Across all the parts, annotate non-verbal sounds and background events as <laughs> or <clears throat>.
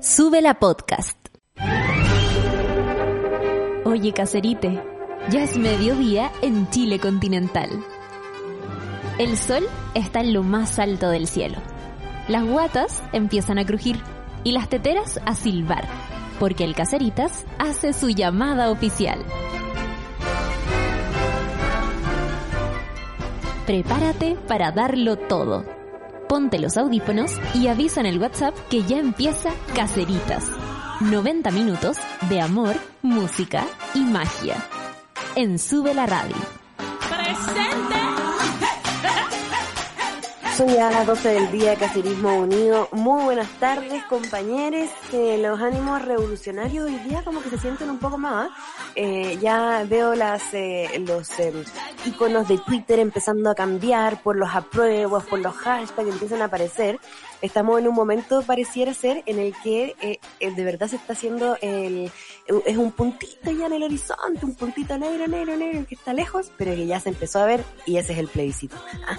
Sube la podcast. Oye, caserite, ya es mediodía en Chile continental. El sol está en lo más alto del cielo. Las guatas empiezan a crujir y las teteras a silbar, porque el Caseritas hace su llamada oficial. Prepárate para darlo todo. Ponte los audífonos y avisa en el WhatsApp que ya empieza Caseritas. 90 minutos de amor, música y magia. En Sube la Radio. Son ya las 12 del día, Cacerismo Unido. Muy buenas tardes, compañeros. Eh, los ánimos revolucionarios hoy día como que se sienten un poco más. Eh, ya veo las eh, los eh, iconos de Twitter empezando a cambiar por los apruebos, por los hashtags que empiezan a aparecer. Estamos en un momento, pareciera ser, en el que eh, eh, de verdad se está haciendo el, es un puntito ya en el horizonte, un puntito negro, negro, negro, que está lejos, pero que ya se empezó a ver y ese es el plebiscito.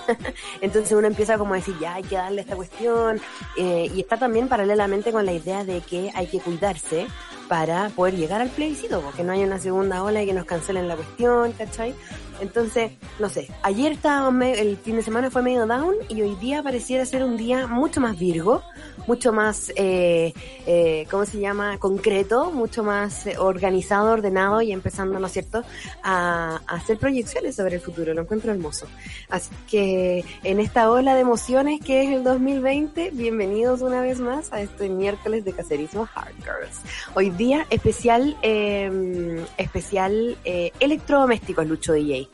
<laughs> Entonces uno empieza como a decir, ya hay que darle esta cuestión, eh, y está también paralelamente con la idea de que hay que cuidarse para poder llegar al plebiscito, porque no haya una segunda ola y que nos cancelen la cuestión, ¿cachai? Entonces, no sé, ayer estaba me- el fin de semana fue medio down y hoy día pareciera ser un día mucho más virgo, mucho más, eh, eh, ¿cómo se llama? Concreto, mucho más organizado, ordenado y empezando, ¿no es cierto?, a, hacer proyecciones sobre el futuro. Lo encuentro hermoso. Así que en esta ola de emociones que es el 2020, bienvenidos una vez más a este miércoles de Cacerismo Hard Girls. Hoy día especial, eh, especial electrodomésticos, Lucho DJ.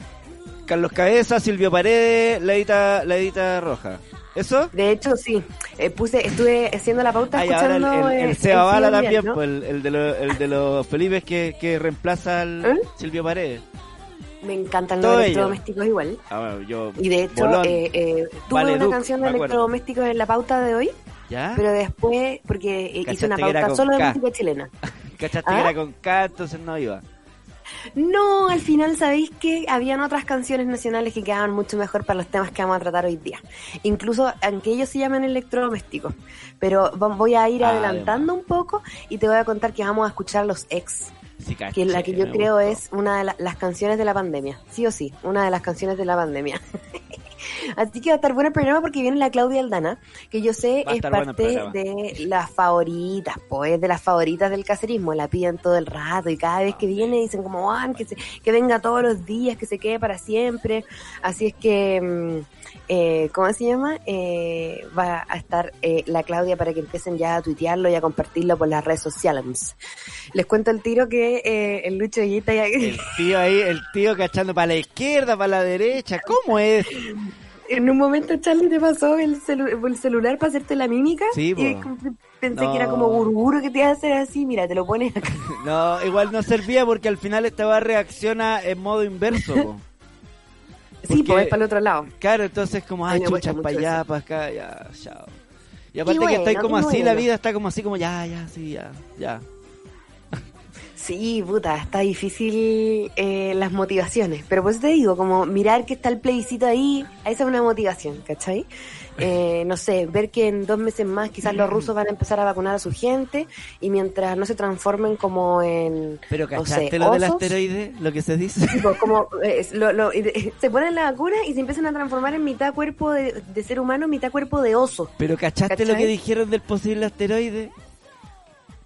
Carlos Cabeza, Silvio Paredes, la edita, la edita roja. ¿Eso? De hecho, sí, eh, puse, estuve haciendo la pauta Ah, y ahora el, escuchando el, el Seba Bala también, ¿no? pues, el, el de los, el de los Felipes que, que reemplaza al ¿Eh? Silvio Paredes. Me encantan Todo los ello. electrodomésticos igual. Ah, yo, Y de hecho, Bolón. eh, eh, tuve una canción de electrodomésticos en la pauta de hoy, ¿ya? pero después, porque hice una pauta solo de música chilena. <laughs> ¿Cachaste ¿Ah? que era con K, entonces no iba? No, al final, ¿sabéis que habían otras canciones nacionales que quedaban mucho mejor para los temas que vamos a tratar hoy día? Incluso, aunque ellos se llaman electrodomésticos. Pero voy a ir Ah, adelantando un poco y te voy a contar que vamos a escuchar los ex. Sí, caché, que la que yo creo gustó. es una de la- las canciones de la pandemia, sí o sí, una de las canciones de la pandemia. <laughs> Así que va a estar bueno el programa porque viene la Claudia Aldana, que yo sé es bueno parte de las favoritas, pues de las favoritas del caserismo, la piden todo el rato y cada vez que viene dicen como, "Ah, que, se- que venga todos los días, que se quede para siempre. Así es que, mm, eh, ¿cómo se llama? Eh, va a estar eh, la Claudia para que empiecen ya a tuitearlo y a compartirlo por las redes sociales. Les cuento el tiro que eh, el Lucho Guita ya... El tío ahí, el tío cachando para la izquierda, para la derecha, ¿cómo es? En un momento Charlie te pasó el, celu- el celular para hacerte la mímica Sí, y pensé No. que era como guruguru que te iba a hacer así, mira, te lo pones acá. <laughs> No, igual no servía porque al final esta va reacciona en modo inverso. po. Sí, pues para el otro lado. Claro, entonces como, A ay, mí me cuesta chuchas para allá, para acá, ya, chao. Y aparte Y que bueno, como así, la vida está como así, como ya, ya, sí, ya, ya. Sí, puta, está difícil eh, las motivaciones. Pero pues te digo, como mirar que está el plebiscito ahí, esa es una motivación, ¿cachai? <laughs> Eh, no sé, ver que en dos meses más quizás los rusos van a empezar a vacunar a su gente y mientras no se transformen como en... Pero no ¿cachaste sé, lo del asteroide? Lo que se dice. tipo, como eh, lo- lo- y- <laughs> se ponen la vacuna y se empiezan a transformar en mitad cuerpo de, de ser humano, mitad cuerpo de oso. Pero ¿cachaste lo que dijeron del posible asteroide?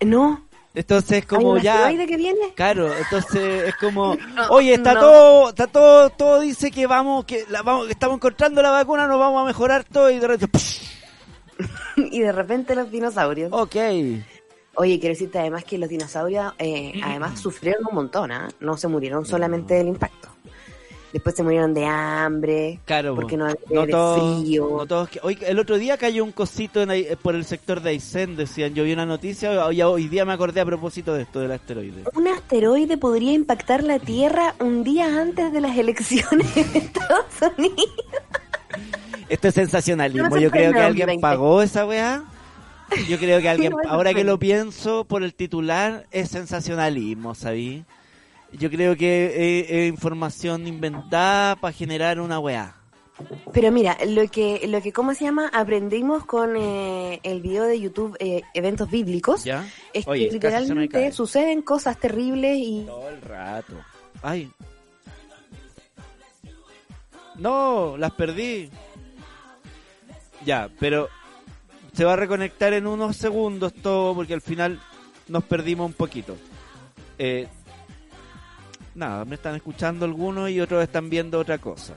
No, Entonces ¿hay como un ya... que viene? Claro, entonces es como, <laughs> No, oye, está no. todo, está todo, todo dice que vamos, que la, vamos, que estamos encontrando la vacuna, nos vamos a mejorar todo y de repente, <laughs> y de repente los dinosaurios. ok. Oye, quiero decirte además que los dinosaurios eh, además sufrieron un montón, ¿ah? No se murieron solamente del impacto. Después se murieron de hambre, Claro, porque po. no había no de todos, frío. no el otro día cayó un cosito en, Ai- por el sector de Aysén, decían, yo vi una noticia, hoy, hoy día me acordé a propósito de esto del asteroide. Un asteroide podría impactar la Tierra un día antes de las elecciones de Estados Unidos. Esto es sensacionalismo, No yo creo que alguien 2020. pagó esa weá. Yo creo que alguien, ahora que lo pienso por el titular, es sensacionalismo, ¿sabí? Yo creo que es información inventada para generar una weá. Pero mira, lo que, lo que, ¿cómo se llama? Aprendimos con eh, el video de YouTube eh, Eventos Bíblicos. ¿Ya? Es Oye, que literalmente suceden cosas terribles y Todo el rato. Ay. No, las perdí. Ya, pero se va a reconectar en unos segundos todo porque al final nos perdimos un poquito. Eh, nada, me están escuchando algunos y otros están viendo otra cosa.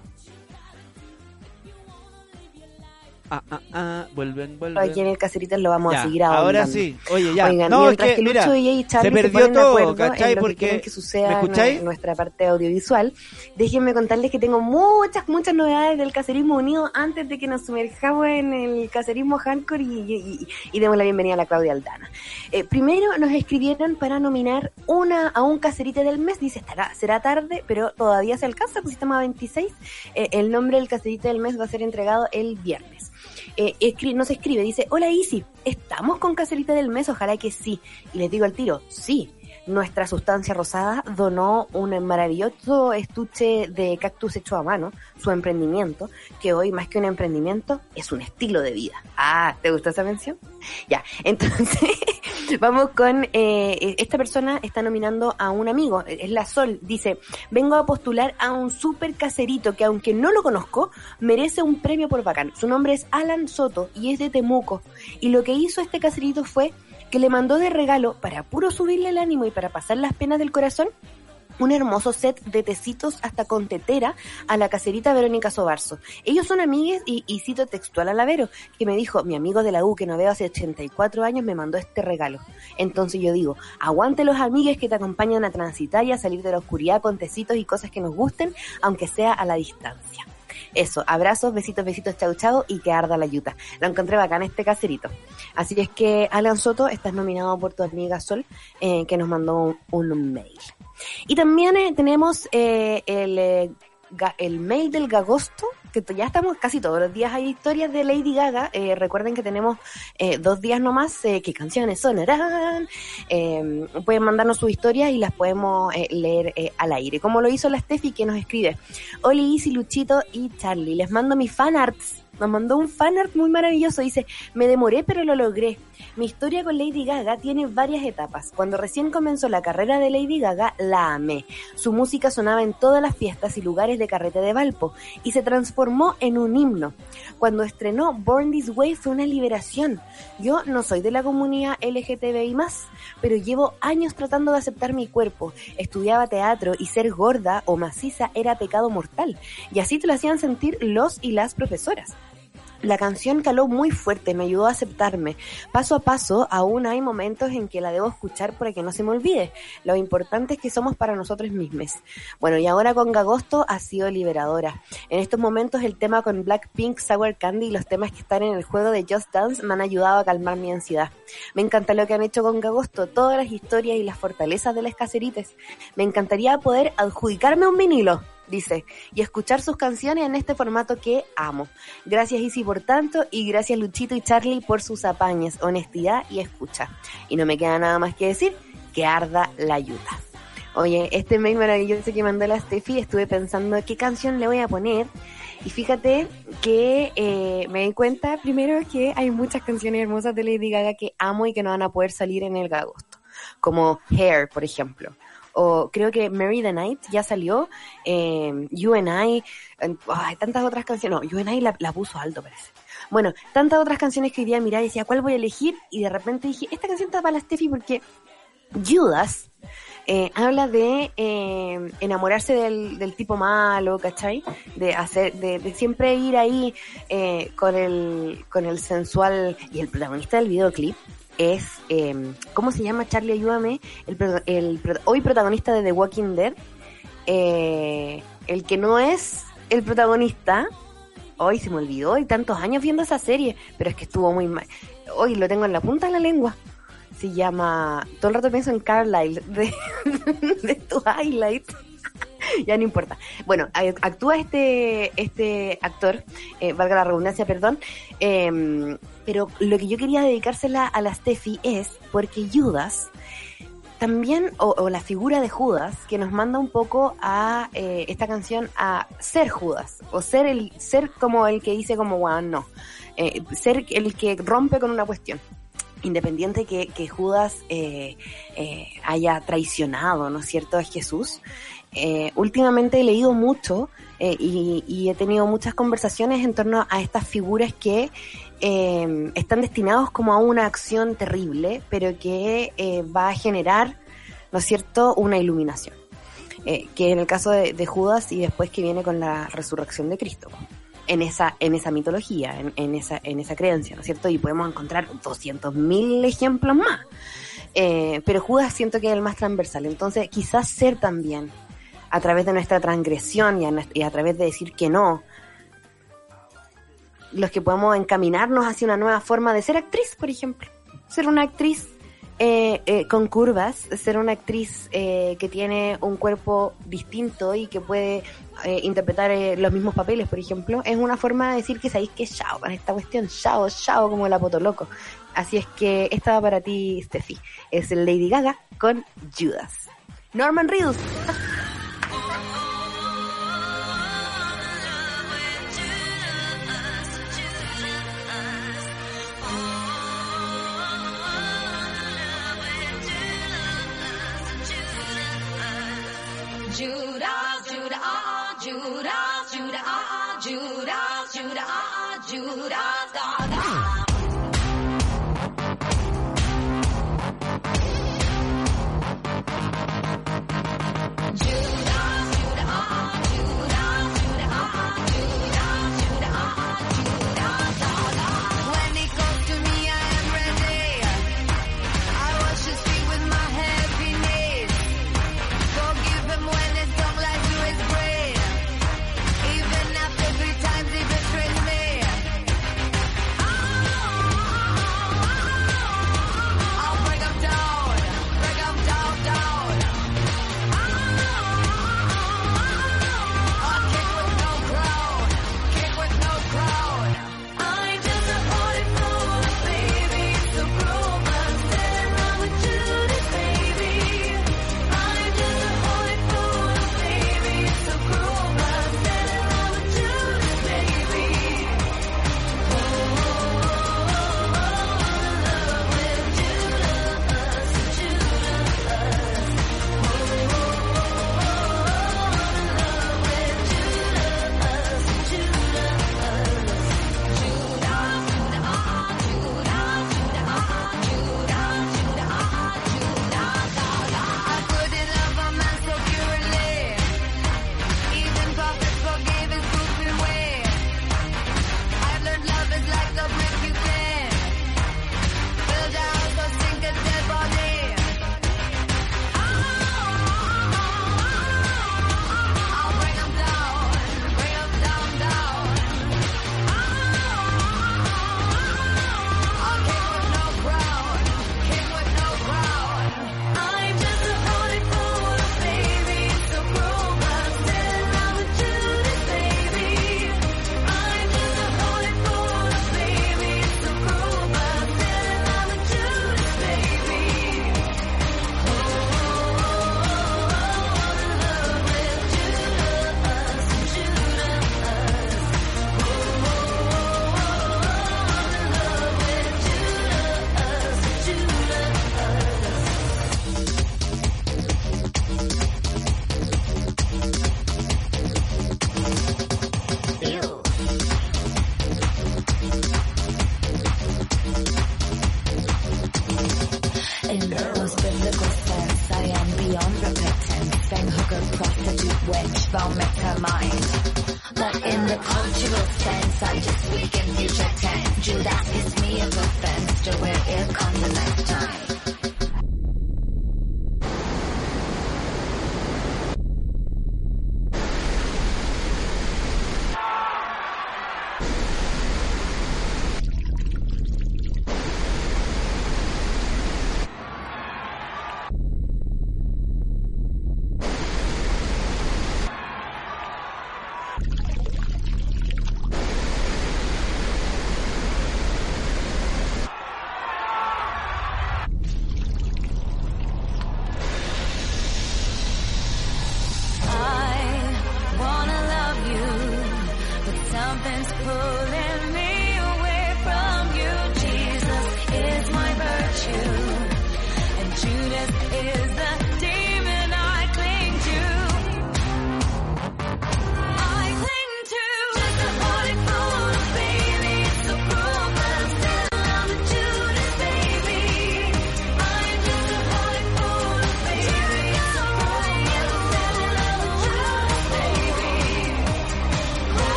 Ah, ah, ah, vuelven, vuelven. aquí en el Cacerita lo vamos Ya, a seguir ahora ahondando. sí, oye, ya. Oigan, no, es mientras que, que, mira, Lucho y se perdió de todo, ¿cachai? en lo Porque- que quieren que suceda ¿me en nuestra parte audiovisual, déjenme contarles que tengo muchas, muchas novedades del Cacerismo Unido antes de que nos sumerjamos en el Cacerismo Hardcore y, y, y- y demos la bienvenida a la Claudia Aldana. Eh, primero nos escribieron para nominar una a un cacerite del mes, dice, estará, será tarde, pero todavía se alcanza, pues estamos a 26, Eh, el nombre del cacerite del mes va a ser entregado el viernes. Eh, nos escribe, dice, hola Isi, ¿estamos con Cacerita del Mes? Ojalá que sí. Y les digo al tiro, sí. Nuestra sustancia rosada donó un maravilloso estuche de cactus hecho a mano, su emprendimiento, que hoy más que un emprendimiento es un estilo de vida. Ah, ¿te gustó esa mención? Ya, <laughs> entonces vamos con, eh, esta persona está nominando a un amigo, es la Sol, dice, vengo a postular a un super caserito que aunque no lo conozco, merece un premio por bacán. Su nombre es Alan Soto y es de Temuco. Y lo que hizo este caserito fue que le mandó de regalo, para puro subirle el ánimo y para pasar las penas del corazón, un hermoso set de tecitos hasta con tetera a la caserita Verónica Sobarzo. Ellos son amigues y, y cito textual a la que me dijo, mi amigo de la U que no veo hace 84 años me mandó este regalo. Entonces yo digo, aguante los amigues que te acompañan a transitar y a salir de la oscuridad con tecitos y cosas que nos gusten, aunque sea a la distancia. Eso, abrazos, besitos, besitos, chau chau y que arda la yuta. Lo encontré bacán este caserito. Así es que, Alan Soto, estás nominado por tu amiga Sol, eh, que nos mandó un, mail. Y también eh, tenemos eh, el, el mail del Gagosto, que ya estamos casi todos los días hay historias de Lady Gaga. Eh, recuerden que tenemos eh, dos días nomás, eh, qué canciones sonarán. Eh, pueden mandarnos sus historias y las podemos eh, leer eh, al aire. Como lo hizo la Steffi que nos escribe. Oli, Isi, Luchito y Charlie. Les mando mis fanarts. Nos mandó un fanart muy maravilloso. Dice, me demoré pero lo logré. Mi historia con Lady Gaga tiene varias etapas. Cuando recién comenzó la carrera de Lady Gaga, la amé. Su música sonaba en todas las fiestas y lugares de carrete de Valpo y se transformó en un himno. Cuando estrenó Born This Way fue una liberación. Yo no soy de la comunidad LGTBI+, pero llevo años tratando de aceptar mi cuerpo. Estudiaba teatro y ser gorda o maciza era pecado mortal. Y así te lo hacían sentir los y las profesoras. La canción caló muy fuerte, me ayudó a aceptarme. Paso a paso, aún hay momentos en que la debo escuchar para que no se me olvide. Lo importante es que somos para nosotros mismos. Bueno, y ahora con Gagosto ha sido liberadora. En estos momentos el tema con Blackpink, Sour Candy y los temas que están en el juego de Just Dance me han ayudado a calmar mi ansiedad. Me encanta lo que han hecho con Gagosto, todas las historias y las fortalezas de las caserites. Me encantaría poder adjudicarme un vinilo dice, y escuchar sus canciones en este formato que amo. Gracias Isi por tanto y gracias Luchito y Charlie por sus apañes, honestidad y escucha. Y no me queda nada más que decir que arda la ayuda. Oye, este mail maravilloso que mandó la Steffi, estuve pensando qué canción le voy a poner. Y fíjate que eh, me di cuenta primero que hay muchas canciones hermosas de Lady Gaga que amo y que no van a poder salir en el agosto. Como Hair, por ejemplo o creo que Mary the Night ya salió, eh, You and I, eh, ay, tantas otras canciones, no, You and I la, la puso alto parece. Bueno, tantas otras canciones que hoy día miraba y decía, ¿cuál voy a elegir? Y de repente dije, esta canción está para la Steffi porque Judas eh, habla de eh, enamorarse del, del, tipo malo, ¿cachai? De hacer, de, de siempre ir ahí eh, con el, con el sensual y el protagonista del videoclip es, eh, ¿cómo se llama Charlie? Ayúdame, el, el, hoy protagonista de The Walking Dead, eh, el que no es el protagonista, hoy se me olvidó, y tantos años viendo esa serie, pero es que estuvo muy mal, hoy lo tengo en la punta de la lengua, se llama, todo el rato pienso en Carlisle, <laughs> de, de Twilight. <laughs> ya no importa. Bueno, actúa este, este actor, eh, valga la redundancia, perdón, eh, pero lo que yo quería dedicársela a la Steffi es porque Judas también, o, la figura de Judas, que nos manda un poco a eh, esta canción a ser Judas, o ser el, ser como el que dice como, wow, no, eh, ser el que rompe con una cuestión. Independiente que, que Judas eh, haya traicionado, ¿no es cierto?, a Jesús. últimamente he leído mucho y, he tenido muchas conversaciones en torno a estas figuras que eh, están destinados como a una acción terrible, pero que eh, va a generar, ¿no es cierto?, una iluminación. Eh, que en el caso de, Judas y después que viene con la resurrección de Cristo, en esa, en esa mitología, en, esa, en esa creencia, ¿no es cierto? Y podemos encontrar 200.000 ejemplos más. pero Judas siento que es el más transversal, entonces quizás ser también a través de nuestra transgresión y a través de decir que no, los que podemos encaminarnos hacia una nueva forma de ser actriz, por ejemplo. Ser una actriz eh, eh, con curvas, ser una actriz eh, que tiene un cuerpo distinto y que puede interpretar los mismos papeles, por ejemplo, es una forma de decir que sabéis que chao para esta cuestión, chao, chao, como el loco. Así es que esta va para ti, Steffi. Es Lady Gaga con Judas. Norman Reedus. Ah, Judas, Judas,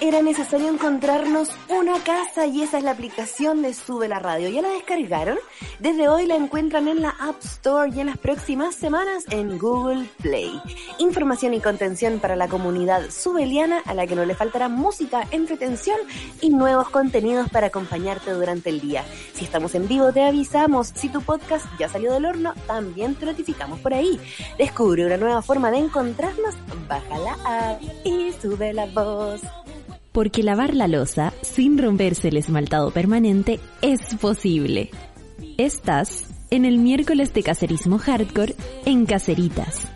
era necesario encontrarnos una casa y esa es la aplicación de Sube la Radio. ¿Ya la descargaron? Desde hoy la encuentran en la App Store y en las próximas semanas en Google Play. Información y contención para la comunidad subeliana a la que no le faltará música, entretención y nuevos contenidos para acompañarte durante el día. Si estamos en vivo te avisamos. Si tu podcast ya salió del horno, también te notificamos por ahí. Descubre una nueva forma de encontrarnos, baja la app y sube la voz. Porque lavar la losa sin romperse el esmaltado permanente es posible. Estás en el miércoles de cacerismo hardcore en Caceritas.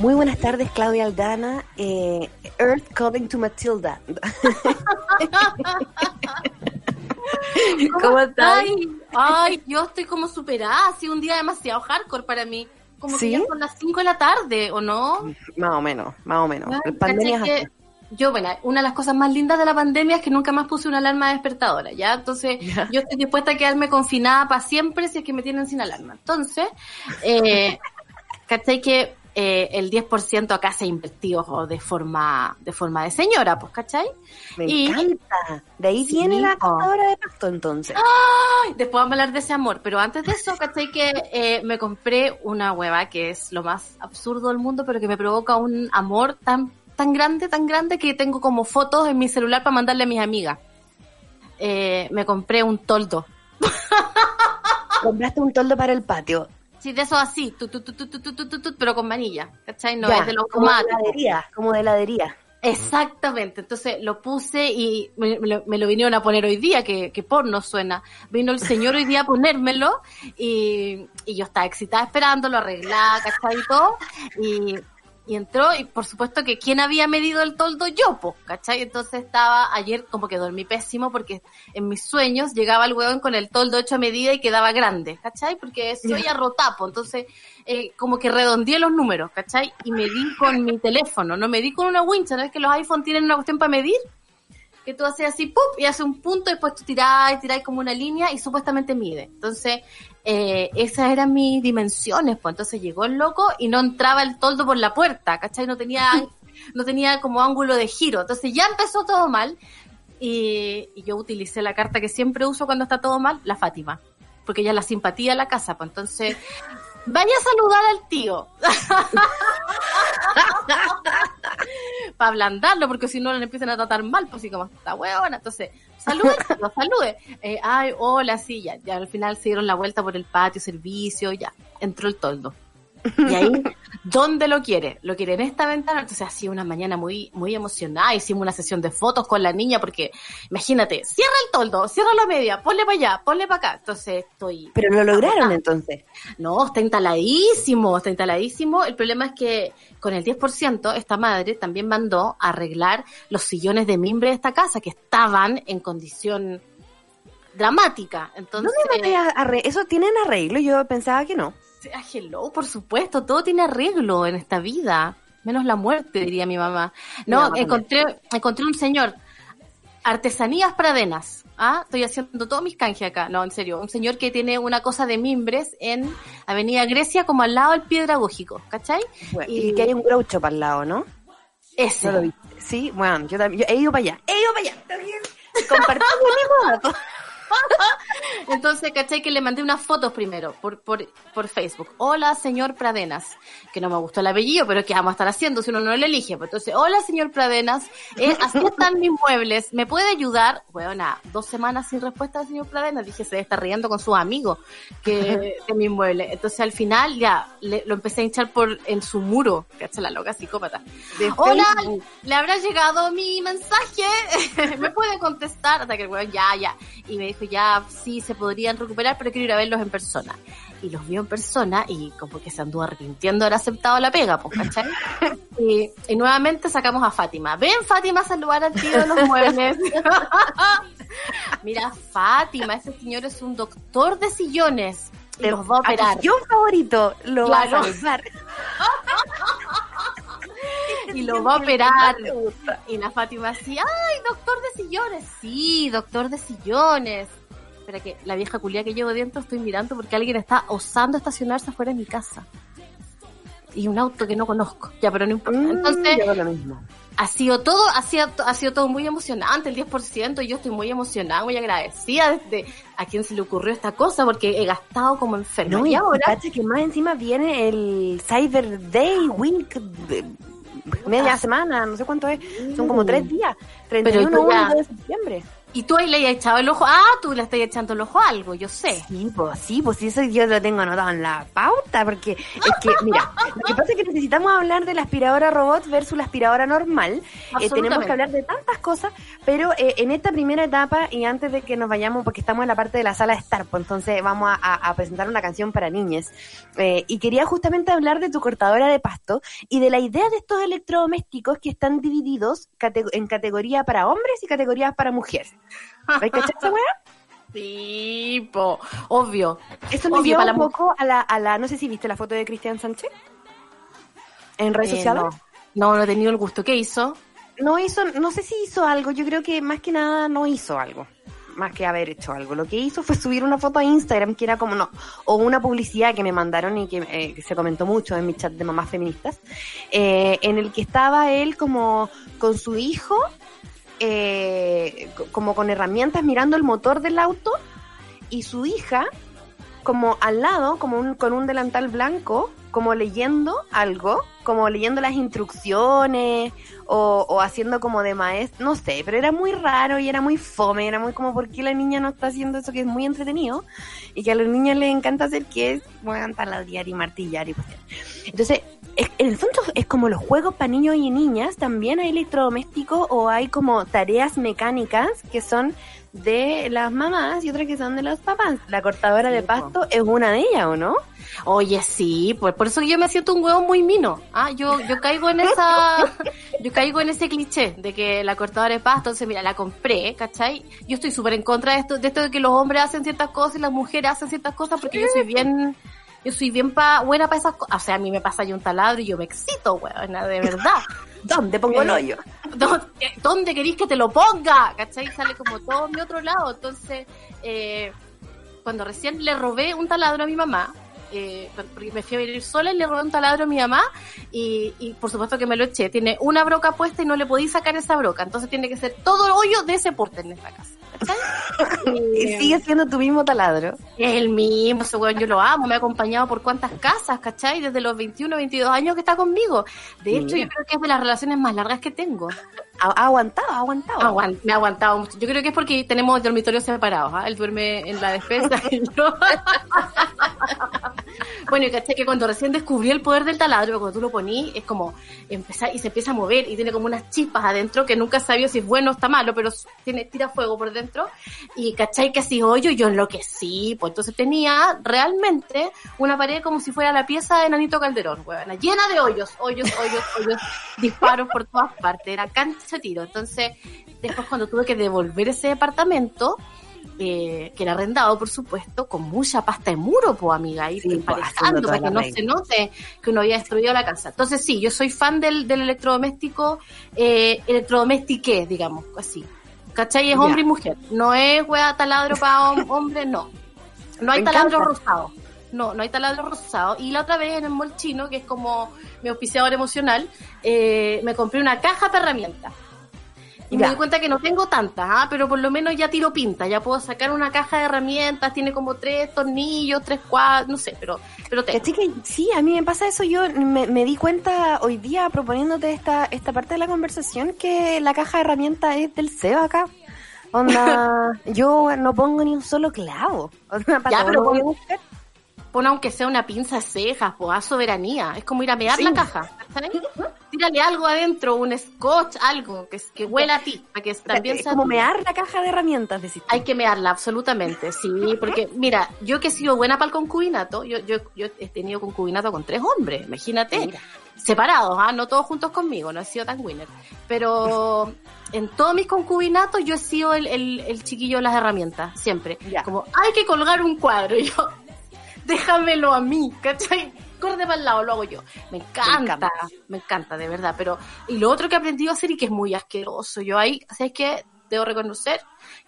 Muy buenas tardes, Claudia Aldana. Eh, Earth Calling to Matilda. <laughs> ¿Cómo estás? Ay, ay, yo estoy como superada. Ha sido un día demasiado hardcore para mí. Como que ya son las 5 de la tarde, ¿o no? Más o menos, más o menos. pandemia que yo, bueno, una de las cosas más lindas de la pandemia es que nunca más puse una alarma despertadora, ¿ya? Entonces, yo estoy dispuesta a quedarme confinada para siempre si es que me tienen sin alarma. Entonces, eh, <laughs> ¿cachai? Que eh, el 10% acá se ha invertido de forma de forma de señora, pues, ¿cachai? Me encanta. De ahí viene la contadora de pacto, entonces. ¡Ay! Después vamos a hablar de ese amor, pero antes de eso, ¿cachai? Que eh, me compré una hueva que es lo más absurdo del mundo, pero que me provoca un amor tan tan grande, tan grande que tengo como fotos en mi celular para mandarle a mis amigas. Eh, me compré un toldo. <laughs> Compraste un toldo para el patio. Sí, de eso así, tu, tu, tu, pero con manilla, ¿cachai? No es de los como de heladería, como de heladería. Exactamente, entonces lo puse y me, lo, vinieron a poner hoy día, que, que porno suena. Vino el señor hoy día a ponérmelo y, y yo estaba excitada esperándolo, arreglada, ¿cachai? Y todo. Y y entró y por supuesto que quién había medido el toldo yo, pues, ¿cachai? Entonces estaba ayer como que dormí pésimo porque en mis sueños llegaba el hueón con el toldo hecho a medida y quedaba grande, ¿cachai? Porque soy arrotapo, entonces eh, como que redondeé los números, ¿cachai? Y medí con mi teléfono, no medí con una wincha, ¿no es que los iPhone tienen una cuestión para medir? que tú haces así, ¡pup! y hace un punto, y después tú tirás y tirás como una línea y supuestamente mide. Entonces, eh, esas eran mis dimensiones, pues entonces llegó el loco y no entraba el toldo por la puerta, ¿cachai? No tenía, <laughs> no tenía como ángulo de giro. Entonces ya empezó todo mal y, yo utilicé la carta que siempre uso cuando está todo mal, la Fátima, porque ella es la simpatía de la casa, pues entonces vaya a saludar al tío. <laughs> Para ablandarlo, porque si no le empiezan a tratar mal, pues así como está huevona. Entonces, salude, salude. Eh, ay, hola, sí, ya, ya al final se dieron la vuelta por el patio, servicio, ya, entró el toldo. Y ahí, ¿dónde lo quiere? Lo quiere en esta ventana. Entonces, ha sido una mañana muy, muy emocionada. Hicimos una sesión de fotos con la niña porque, imagínate, cierra el toldo, cierra la media, ponle para allá, ponle para acá. Entonces, estoy. Pero lo lograron entonces. No, está instaladísimo, está instaladísimo. El problema es que con el 10%, esta madre también mandó a arreglar los sillones de mimbre de esta casa que estaban en condición dramática. Entonces, ¿Eso tienen arreglo? Yo pensaba que no. Ah, hello, por supuesto, todo tiene arreglo en esta vida, menos la muerte, diría mi mamá. No, encontré, encontré un señor, Artesanías Pradenas. Ah, estoy haciendo todos mis canjes acá. No, en serio, un señor que tiene una cosa de mimbres en Avenida Grecia, como al lado del Piedragógico, ¿cachai? y, que hay un groucho para el lado, ¿no? Ese. Sí, bueno, yo, también, he ido para allá, he ido para allá, también. Compartimos <laughs> Entonces, ¿cachai? Que le mandé unas fotos primero por, por, por Facebook. Hola, señor Pradenas. Que no me gustó el apellido, pero ¿qué vamos a estar haciendo si uno no lo elige? Pues entonces, hola, señor Pradenas. Eh, así están mis muebles. ¿Me puede ayudar? Bueno, dos semanas sin respuesta del señor Pradenas. Dije, se está riendo con sus amigos que, de mis muebles. Entonces, al final, ya, lo empecé a hinchar por en su muro. ¿Cachai? La loca psicópata. hola, ¿le habrá llegado mi mensaje? <laughs> ¿Me puede contestar? Hasta que el weón, ya, ya. Y me dijo, ya sí se podrían recuperar, pero quiero ir a verlos en persona. Y los vio en persona y como que se anduvo arrepintiendo de haber aceptado la pega, pues, ¿cachai? <laughs> y, nuevamente sacamos a Fátima. Ven, Fátima, a saludar al tío de los <laughs> muebles. <laughs> Mira, Fátima, ese señor es un doctor de sillones. Los va a operar. Yo favorito, lo va a salvar. <laughs> y lo va a operar. Y la Fátima así, ay, doctor de sillones. Sí, doctor de sillones. Espera que la vieja culia que llevo dentro estoy mirando porque alguien está osando estacionarse afuera de mi casa. y un auto que no conozco. Ya, pero no importa. Mm, Entonces, hago lo mismo. ha sido todo, ha sido, ha sido todo muy emocionante, el 10%, y yo estoy muy emocionada, muy agradecida desde a quien se le ocurrió esta cosa, porque he gastado como enferma. No, y ahora, que más encima viene el Cyber Day Week, de- media semana, no sé cuánto es, son como tres días, 31 tú ya- 1 de septiembre. Y tú ahí le has echado el ojo, ah, tú le estás echando el ojo a algo, yo sé. Sí, pues sí, pues sí, eso yo lo tengo anotado en la pauta, porque es que, <laughs> mira, lo que pasa es que necesitamos hablar de la aspiradora robot versus la aspiradora normal. Eh, tenemos que hablar de tantas cosas, pero eh, en esta primera etapa, y antes de que nos vayamos, porque estamos en la parte de la sala de estar, pues entonces vamos a, a- a presentar una canción para niñas. Eh, y quería justamente hablar de tu cortadora de pasto y de la idea de estos electrodomésticos que están divididos cate- en categoría para hombres y categorías para mujeres. ¿Ves cachai esa weá? <laughs> Sí, po, obvio. Eso me Obvio, lleva un poco a la, a la, no sé si viste la foto de Cristian Sánchez en redes Eh, sociales. no. no, no he tenido el gusto. ¿Qué hizo? No. hizo, no sé si hizo algo, yo creo que más que nada no hizo algo, más que haber hecho algo. Lo que hizo fue subir una foto a Instagram que era como no, o una publicidad que me mandaron y que, eh, que se comentó mucho en mi chat de mamás feministas, eh, en el que estaba él como con su hijo, eh, co- como con herramientas mirando el motor del auto y su hija como al lado, como un, con un delantal blanco, como leyendo algo, como leyendo las instrucciones o, haciendo como de maestro, no sé, pero era muy raro y era muy fome, era muy como, ¿por qué la niña no está haciendo eso que es muy entretenido? Y que a los niños les encanta hacer que es, bueno, taladrar y martillar y cuestiones. Entonces, es- en el fondo es como los juegos para niños y niñas, también hay electrodomésticos o hay como tareas mecánicas que son de las mamás y otras que son de los papás. La cortadora Sí, de po. pasto es una de ellas, ¿o no? Oye, sí, pues por eso yo me siento un huevo muy mino. Ah, yo, yo caigo en esa, <laughs> yo caigo en ese cliché de que la cortadora de pasto, entonces mira, la compré, ¿cachai? Yo estoy súper en contra de esto, de esto de que los hombres hacen ciertas cosas y las mujeres hacen ciertas cosas porque yo soy bien, yo soy bien pa, buena para esas cosas. O sea, a mí me pasa yo un taladro y yo me excito, huevona, de verdad. <laughs> ¿Dónde pongo el hoyo? ¿Dónde, dónde queréis que te lo ponga? ¿Cachai? Sale como todo mi otro lado. Entonces, eh, cuando recién le robé un taladro a mi mamá, eh, porque me fui a vivir sola y le robé un taladro a mi mamá y, y por supuesto que me lo eché. Tiene una broca puesta y no le podí sacar esa broca. Entonces tiene que ser todo el hoyo de ese porte en esta casa. <laughs> Y sigue siendo tu mismo taladro. es el mismo, ese weón, yo lo amo, me ha acompañado por cuántas casas, ¿cachai? Desde los 21, 22 años que está conmigo. De hecho, Mira. yo creo que es de las relaciones más largas que tengo. Ha, aguantado, ha aguantado. Aguan- me ha aguantado mucho. Yo creo que es porque tenemos dormitorios separados. ¿ah? Él duerme en la y yo. <laughs> bueno, y caché que cuando recién descubrí el poder del taladro, cuando tú lo ponís, es como empezar y se empieza a mover y tiene como unas chispas adentro que nunca sabía si es bueno o está malo, pero tiene tira fuego por dentro. Y cachai que así hoyo, y yo enloquecí. Pues entonces tenía realmente una pared como si fuera la pieza de Nanito Calderón, huevona, llena de hoyos, hoyos, hoyos, hoyos, <laughs> disparos por todas partes. Era cancha tiro. Entonces, después cuando tuve que devolver ese departamento, eh, que era arrendado, por supuesto, con mucha pasta de muro, pues amiga, ahí Sí, emparejando para que no regla. se note que uno había destruido la casa. Entonces sí, yo soy fan del, del electrodoméstico, eh, digamos, así. ¿Cachai? Es Ya. hombre y mujer. No es wea taladro para hombre, no. No hay Me taladro encanta. rosado. No, no hay taladro rosado. Y la otra vez en el mall chino, que es como mi auspiciador emocional, eh, me compré una caja de herramientas. Y Ya. me di cuenta que no tengo tantas, ¿ah? pero por lo menos ya tiro pinta, ya puedo sacar una caja de herramientas, tiene como tres tornillos, tres cuadros, no sé, pero, pero tengo. ¿Cachai que sí, a mí me pasa eso. Yo me, me di cuenta hoy día proponiéndote esta, esta parte de la conversación que la caja de herramientas es del SEBA acá. Onda, <laughs> yo no pongo ni un solo clavo. <laughs> Onda, para Ya, pero pon- aunque sea una pinza de cejas, pues a soberanía. Es como ir a mear Sí. la caja. ¿cachai? Tírale algo adentro, un scotch, algo que, que huela a ti, para que también Es como mear la caja de herramientas, decís. Hay que mearla, absolutamente, sí, porque mira, yo que he sido buena para el concubinato, yo, yo, yo he tenido concubinato con tres hombres, imagínate, Mira. separados, ¿ah? no todos juntos conmigo, no he sido tan winner, pero <laughs> en todos mis concubinatos yo he sido el, el, el chiquillo de las herramientas, siempre, Ya. como hay que colgar un cuadro, <laughs> y yo, déjamelo a mí, ¿cachai? Corre para el lado, lo hago yo. Me encanta, encanta. me encanta, de verdad. Pero, y lo otro que he aprendido a hacer y que es muy asqueroso, yo ahí, ¿sabes qué? debo reconocer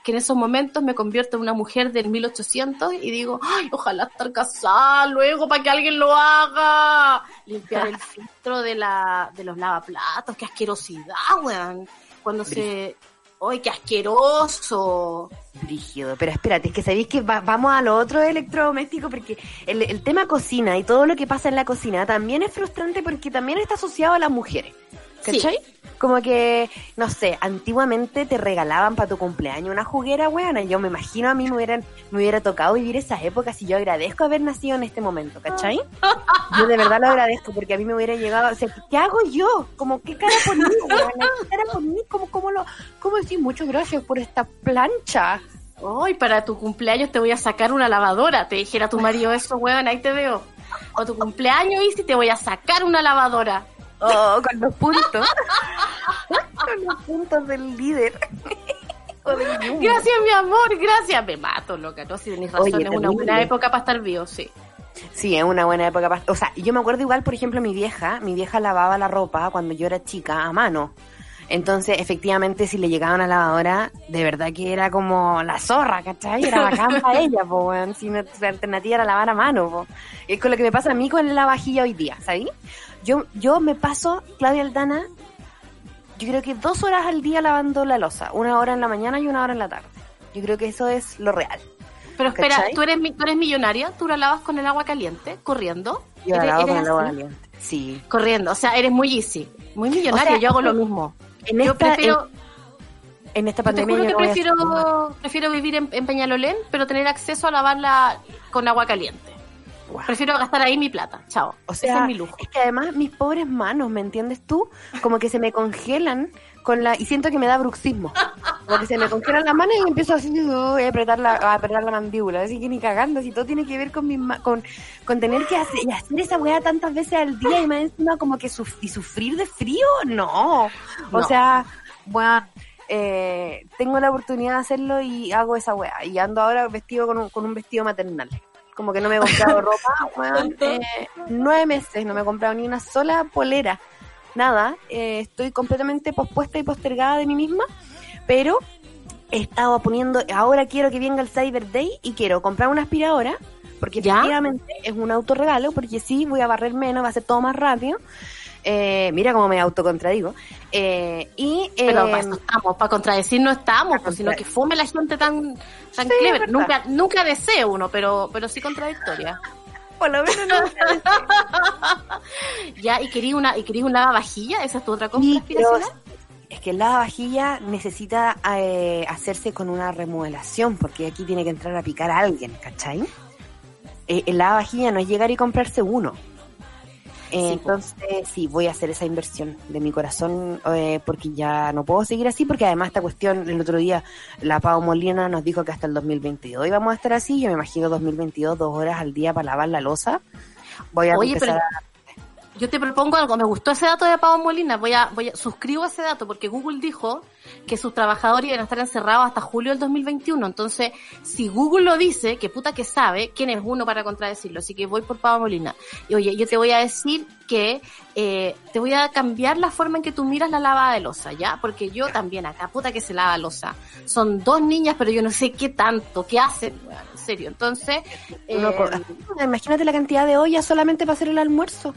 que en esos momentos me convierto en una mujer del 1800 y digo, ay, ojalá estar casada luego para que alguien lo haga. Limpiar el <laughs> filtro de la de los lavaplatos, qué asquerosidad, weón. Cuando se... ¡Ay, qué asqueroso! Rígido, pero espérate, es que sabéis que va- vamos a lo otro electrodoméstico porque el, el tema cocina y todo lo que pasa en la cocina también es frustrante porque también está asociado a las mujeres. Sí. ¿Cachai? Como que, no sé, antiguamente te regalaban para tu cumpleaños una juguera, weona. Yo me imagino a mí me hubieran, me hubiera tocado vivir esas épocas y yo agradezco haber nacido en este momento, ¿cachai? Yo de verdad lo agradezco porque a mí me hubiera llegado, o sea, ¿qué hago yo? Como, ¿qué cara por mí, weona? ¿Qué cara por mí? ¿Cómo, cómo lo, cómo decir muchas gracias por esta plancha? Hoy para tu cumpleaños te voy a sacar una lavadora. Te dijera tu marido eso, weón, ahí te veo. O tu cumpleaños, y te voy a sacar una lavadora. Oh, con los puntos. con los puntos del líder. <laughs> Gracias, mi amor, gracias. Me mato, loca, ¿no? Si tenés razón, Oye, es una buena época para estar vivo, sí. Sí, es una buena época. pa- O sea, yo me acuerdo igual, por ejemplo, mi vieja, mi vieja lavaba la ropa cuando yo era chica a mano. Entonces, efectivamente, si le llegaba una lavadora, de verdad que era como la zorra, ¿cachai? Era bacán para ella, po, weón. Si no, la alternativa era lavar a mano, po. Es con lo que me pasa a mí con la vajilla hoy día, ¿sabes? Yo, yo me paso, Claudia Aldana, yo creo que dos horas al día lavando la losa. Una hora en la mañana y una hora en la tarde. Yo creo que eso es lo real. Pero espera, ¿Cachai? ¿tú eres, tú eres millonaria, tú la lavas con el agua caliente, corriendo. Yo la ¿Eres- lavo con el agua caliente. Sí. Corriendo, o sea, eres muy easy. Muy millonaria, O sea, yo hago lo mismo. En yo esta, prefiero, en, en esta te pandemia juro que prefiero, prefiero vivir en, en Peñalolén, pero tener acceso a lavarla con agua caliente. Prefiero gastar ahí mi plata, chao. O Ese sea, es mi lujo. es que además mis pobres manos, ¿me entiendes tú? Como que se me congelan con la y siento que me da bruxismo. Porque se me congelan las manos y empiezo así uh, a apretar la a apretar la mandíbula, así que ni cagando, si todo tiene que ver con ma- con con tener que hacer, y hacer esa weá tantas veces al día y más encima como que suf- y sufrir de frío, no. O No. sea, bueno, eh, tengo la oportunidad de hacerlo y hago esa weá y ando ahora vestido con un, con un vestido maternal. Como que no me he comprado <laughs> ropa, weón, eh, nueve meses, no me he comprado ni una sola polera, nada. eh, estoy completamente pospuesta y postergada de mí misma, pero he estado poniendo, ahora quiero que venga el Cyber Day y quiero comprar una aspiradora, porque ¿Ya? efectivamente es un autorregalo, porque sí, voy a barrer menos, va a ser todo más rápido. Eh, mira cómo me autocontradigo. Eh, y, Pero eh, para eso estamos, para contradecir no estamos, pues, sino que fume la gente tan, tan Sí, clever. Nunca, nunca desee uno, pero, pero sí contradictoria. Por lo menos no <laughs> Ya, y quería una, y quería un lavavajilla, esa es tu otra compra Sí, aspiracional. es que el lavavajilla necesita eh, hacerse con una remodelación, porque aquí tiene que entrar a picar a alguien, ¿cachai? Eh, el lavavajilla no es llegar y comprarse uno. Eh, Sí, entonces, sí, voy a hacer esa inversión de mi corazón, eh, porque ya no puedo seguir así, porque además esta cuestión, el otro día, la Pau Molina nos dijo que hasta el 2022 íbamos a estar así, yo me imagino 2022, dos horas al día para lavar la losa. Voy a Oye, empezar pero- Yo te propongo algo, me gustó ese dato de Pau Molina, voy a, voy a, suscribo ese dato porque Google dijo que sus trabajadores iban a estar encerrados hasta julio del 2021, entonces, si Google lo dice, que puta que sabe, ¿quién es uno para contradecirlo? Así que voy por Pau Molina. Y oye, yo te voy a decir que eh, te voy a cambiar la forma en que tú miras la lavada de losa, ¿ya? Porque yo también acá, puta que se lava losa. Son dos niñas, pero yo no sé qué tanto, qué hacen, Bueno, en serio. Entonces, eh, Imagínate la cantidad de ollas solamente para hacer el almuerzo.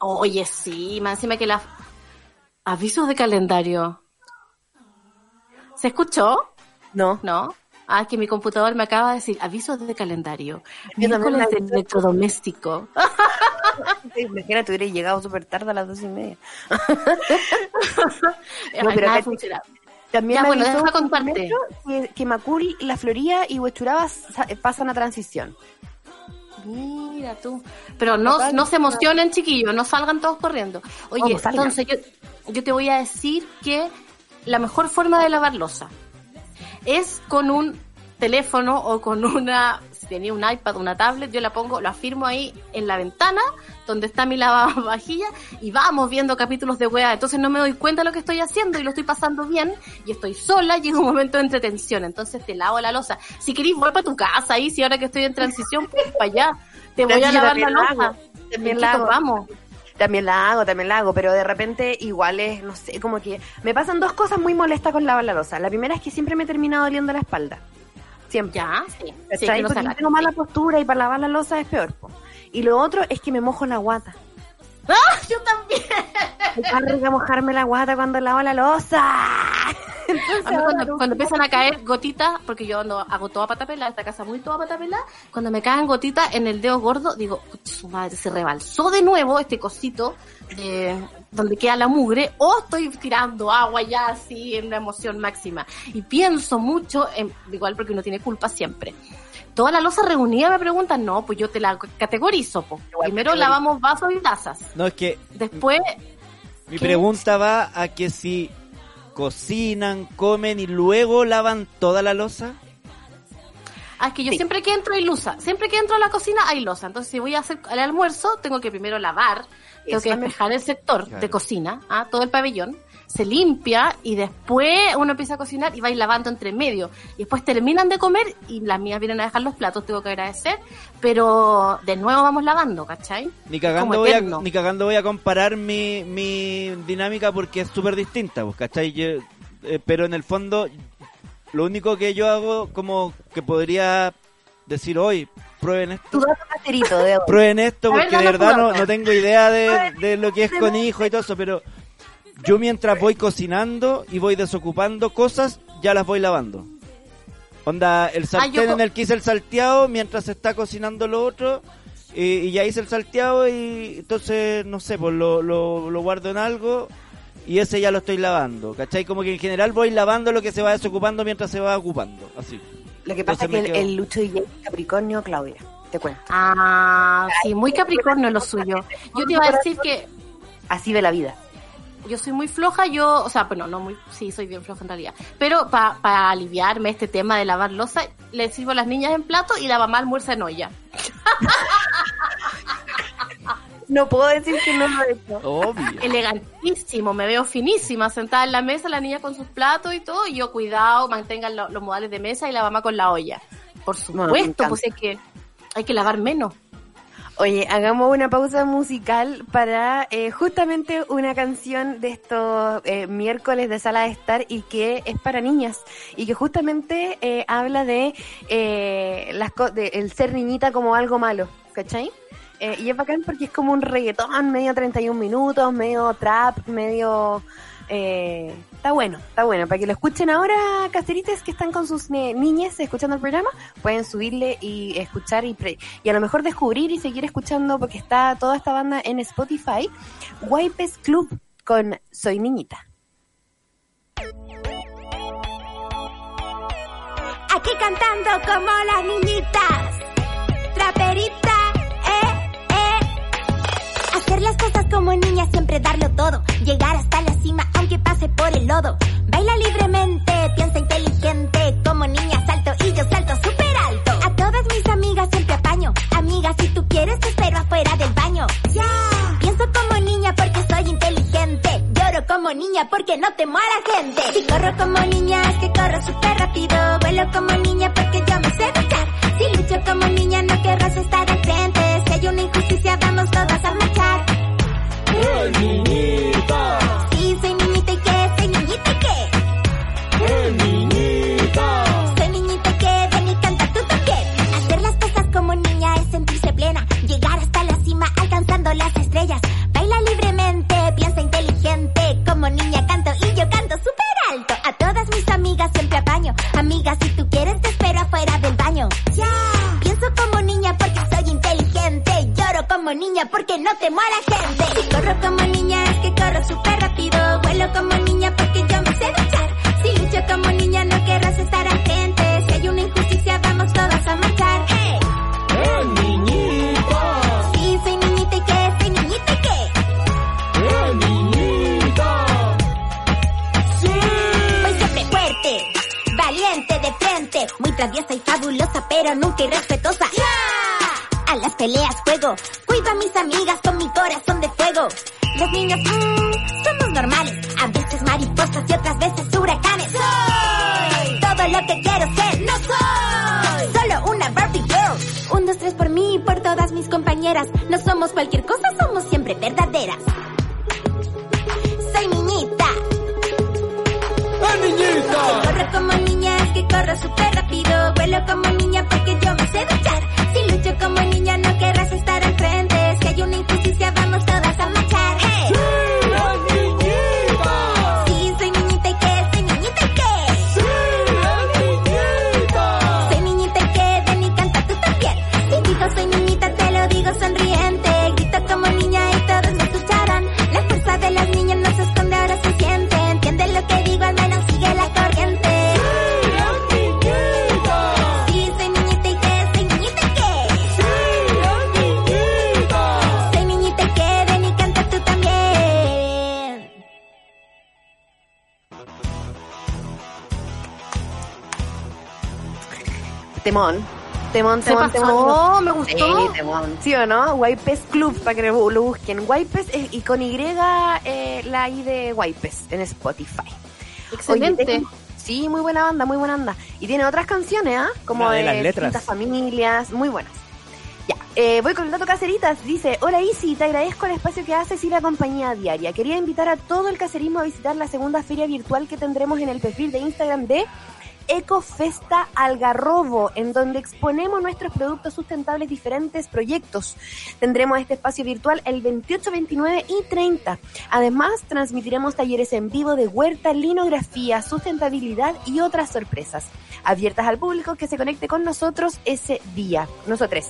Oye, sí, más encima que las avisos de calendario. ¿Se escuchó? No. ¿No? Ah, que mi computador me acaba de decir avisos de calendario. Miércoles me de electrodoméstico. Imagínate, hubiera llegado súper tarde a las dos y media. <laughs> Ay, pero nada. También Ya, me bueno, deja contarte. Que, que Macul, La Florida y Huechuraba sa- pasan a transición. Mira tú. Pero no, no se emocionen, chiquillos, no salgan todos corriendo. Oye, entonces yo, yo te voy a decir que la mejor forma de lavar losa es con un teléfono o con una, tenía un iPad, una tablet, yo la pongo, lo afirmo ahí en la ventana donde está mi <laughs> lavavajilla y vamos viendo capítulos de wea. Entonces no me doy cuenta de lo que estoy haciendo y lo estoy pasando bien y estoy sola, <laughs> llega un momento de entretención. Entonces te lavo la losa. Si querís, vuelve para tu casa ahí, si ahora que estoy en transición, pues para allá. Te voy a lavar la la losa. también ¿En la hago. vamos? También la hago, también la hago, pero de repente igual es, no sé, como que me pasan dos cosas muy molestas con lavar la losa. La primera es que siempre me termina doliendo la espalda. Siempre. Ya, sí. sí ¿Cachai? que no Porque yo tengo mala postura y para lavar la losa es peor. po. Y lo otro es que me mojo la guata. <laughs> ¡Ah! Yo también. Me mojarme la guata cuando lavo la losa. <laughs> Entonces, A mí cuando, cuando empiezan a caer gotitas, porque yo no hago toda patapela, esta casa muy toda patapela, cuando me caen gotitas en el dedo gordo, digo, "Pucha, su madre, se rebalsó de nuevo este cosito de donde queda la mugre, o estoy tirando agua ya así en una emoción máxima. Y pienso mucho, en, igual porque uno tiene culpa siempre. Toda la losa reunida me preguntan, no, pues yo te la categorizo, po. Primero categorizo. lavamos vasos y tazas. No, es que Después, mi ¿Qué? pregunta va a que si cocinan, comen y luego lavan toda la losa. Ah, es que yo Sí. siempre que entro hay losa. Siempre que entro a la cocina hay losa. Entonces, si voy a hacer el almuerzo, tengo que primero lavar, tengo que despejar el sector Claro. de cocina, ah, todo el pabellón. Se limpia y después uno empieza a cocinar y va a ir lavando entre medio. Y después terminan de comer y las mías vienen a dejar los platos, tengo que agradecer. Pero de nuevo vamos lavando, ¿cachai? Ni cagando, voy a, ni cagando voy a comparar mi, mi dinámica porque es súper distinta, pues, ¿cachai? Yo- eh, pero en el fondo, lo único que yo hago, como que podría decir hoy, prueben esto. De. <laughs> Prueben esto ver, porque de verdad no, no tengo idea de, de lo que es con hijo y todo eso, pero yo mientras voy cocinando y voy desocupando cosas, ya las voy lavando. Onda, el sartén co- en el que hice el salteado mientras se está cocinando lo otro y, y ya hice el salteado y entonces, no sé, pues lo, lo, lo guardo en algo y ese ya lo estoy lavando, ¿cachai? Como que en general voy lavando lo que se va desocupando mientras se va ocupando, así. Lo que pasa es que el, el Lucho DJ es Capricornio, Claudia. Te cuento. Ah, sí, muy capricornio lo suyo. Yo te iba a decir que Así de la vida. yo soy muy floja, yo, o sea, bueno, no muy, sí, soy bien floja en realidad. Pero para aliviarme este tema de lavar losa, le sirvo a las niñas en plato y la mamá almuerza en olla. <laughs> No puedo decir que no lo he hecho. Obvio. Elegantísimo, me veo finísima, sentada en la mesa, la niña con sus platos y todo, y yo cuidado, mantengan lo- los modales de mesa y la mamá con la olla. Por supuesto, encanta. pues es que hay que lavar menos. Oye, hagamos una pausa musical para eh, justamente una canción de estos eh, miércoles de sala de estar y que es para niñas y que justamente eh, habla de, eh, las co- de el ser niñita como algo malo, ¿cachai? Eh, y es bacán porque es como un reggaetón medio 31 minutos, medio trap, medio... eh, está bueno, está bueno. Para que lo escuchen ahora, casterites que están con sus niñas escuchando el programa, pueden subirle y escuchar y a lo mejor descubrir y seguir escuchando porque está toda esta banda en Spotify. Wipes Club con Soy Niñita. Aquí cantando como las niñitas. Hacer las cosas como niña, siempre darlo todo. Llegar hasta la cima, aunque pase por el lodo. Baila libremente, piensa inteligente. Como niña salto y yo salto súper alto. A todas mis amigas siempre apaño. Amiga, si tú quieres, espero afuera del baño. Ya. Pienso como niña porque soy inteligente. Lloro como niña porque no temo a la gente. Si corro como niña es que corro súper rápido. Vuelo como niña porque yo me sé luchar. Si lucho como niña no querrás estar al frente. Si hay una injusticia vamos todas a marchar. Sí, soy niñita y qué, soy niñita y qué. Soy niñita y qué, ven y canta tú también. Hacer las cosas como niña es sentirse plena. Llegar hasta la cima alcanzando las estrellas. Baila libremente, piensa inteligente. Como niña canto y yo canto súper alto. A todas mis amigas siempre apaño. Amiga, si tú quieres como niña porque no temo a la gente. Si corro como niña es que corro súper rápido. Vuelo como niña porque yo me sé duchar. Si lucho como niña no querrás estar al frente. Si hay una injusticia vamos todas a marchar. ¡Eh! Sí, soy niñita y qué, soy niñita y qué. Voy siempre fuerte, valiente de frente, muy traviesa y fabulosa, pero nunca irrespetuosa a las peleas juego. Cuido a mis amigas con mi corazón de fuego. Los niños, mmm, somos normales. A veces mariposas y otras veces huracanes. Soy todo lo que quiero ser. No soy solo una Barbie Girl. Un, dos, tres por mí y por todas mis compañeras. No somos cualquier cosa, somos siempre verdaderas. Soy niñita. ¡La niñita! Corro como niña, que corro súper rápido. Vuelo como niña porque yo me sé luchar. Temón. Temón, Se temón, pasó, temón. me gustó. Sí, temón. ¿Sí o no? Wipes Club, para que lo busquen. Wipes es- y con Y eh, la I de Wipes en Spotify. Excelente. Oye, sí, muy buena banda, muy buena banda. Y tiene otras canciones, ¿ah? Como de de, las letras. distintas familias, muy buenas. Ya, eh, voy con el dato Caceritas. Dice, hola Isi, te agradezco el espacio que haces y la compañía diaria. Quería invitar a todo el cacerismo a visitar la segunda feria virtual que tendremos en el perfil de Instagram de Ecofesta Algarrobo, en donde exponemos nuestros productos sustentables, diferentes proyectos. Tendremos este espacio virtual el 28, 29 y 30. Además, transmitiremos talleres en vivo de huerta, linografía, sustentabilidad y otras sorpresas, abiertas al público que se conecte con nosotros ese día. Nosotros.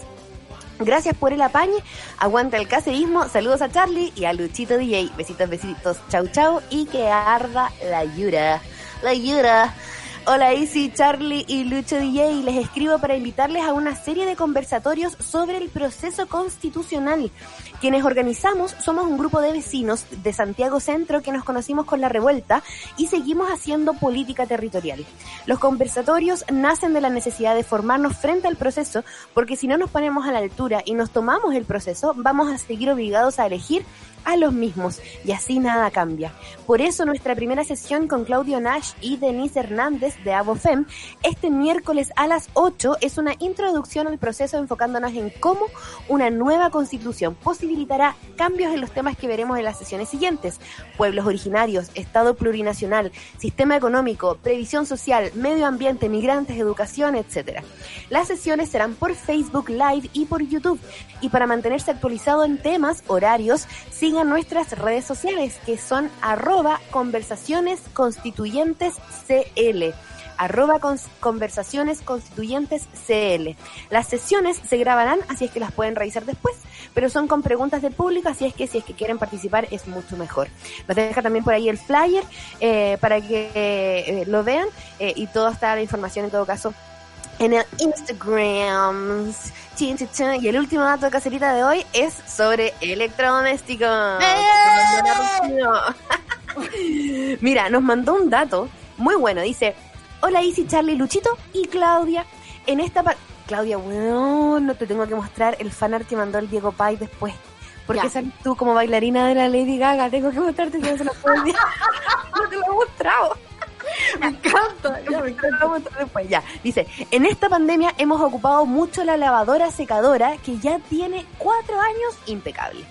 Gracias por el apañe, aguanta el caserismo, saludos a Charlie y a Luchito DJ, besitos, besitos, chau chau y que arda la yura, la yura. Hola Isi, Charlie y Lucho DJ, les escribo para invitarles a una serie de conversatorios sobre el proceso constitucional. Quienes organizamos somos un grupo de vecinos de Santiago Centro que nos conocimos con la revuelta y seguimos haciendo política territorial. Los conversatorios nacen de la necesidad de formarnos frente al proceso porque si no nos ponemos a la altura y nos tomamos el proceso, vamos a seguir obligados a elegir a los mismos y así nada cambia. Por eso nuestra primera sesión con Claudio Nash y Denise Hernández de Abofem este miércoles a las 8 es una introducción al proceso enfocándonos en cómo una nueva constitución posibilitará cambios en los temas que veremos en las sesiones siguientes. Pueblos originarios, Estado plurinacional, sistema económico, previsión social, medio ambiente, migrantes, educación, etc. Las sesiones serán por Facebook Live y por YouTube. Y para mantenerse actualizado en temas, horarios, sigan nuestras redes sociales que son arroba conversaciones constituyentes CL arroba conversaciones constituyentes CL. Las sesiones se grabarán, así es que las pueden revisar después, pero son con preguntas del público, así es que si es que quieren participar es mucho mejor. Nos deja también por ahí el flyer eh, para que eh, lo vean eh, y toda está la información en todo caso en el Instagram. Y el último dato de caserita de hoy es sobre electrodomésticos. <laughs> Mira, nos mandó un dato muy bueno. Dice, hola Isi, Charlie, Luchito y Claudia. En esta pa- Claudia, weón, no te tengo que mostrar el fanart que mandó el Diego Pai después. Porque tú como bailarina de la Lady Gaga. Tengo que mostrarte si no se lo puedo. <laughs> No te lo he mostrado. Me encanta. ya me Te lo voy a mostrar después, ya. Dice, en esta pandemia hemos ocupado mucho la lavadora secadora que ya tiene cuatro años impecable.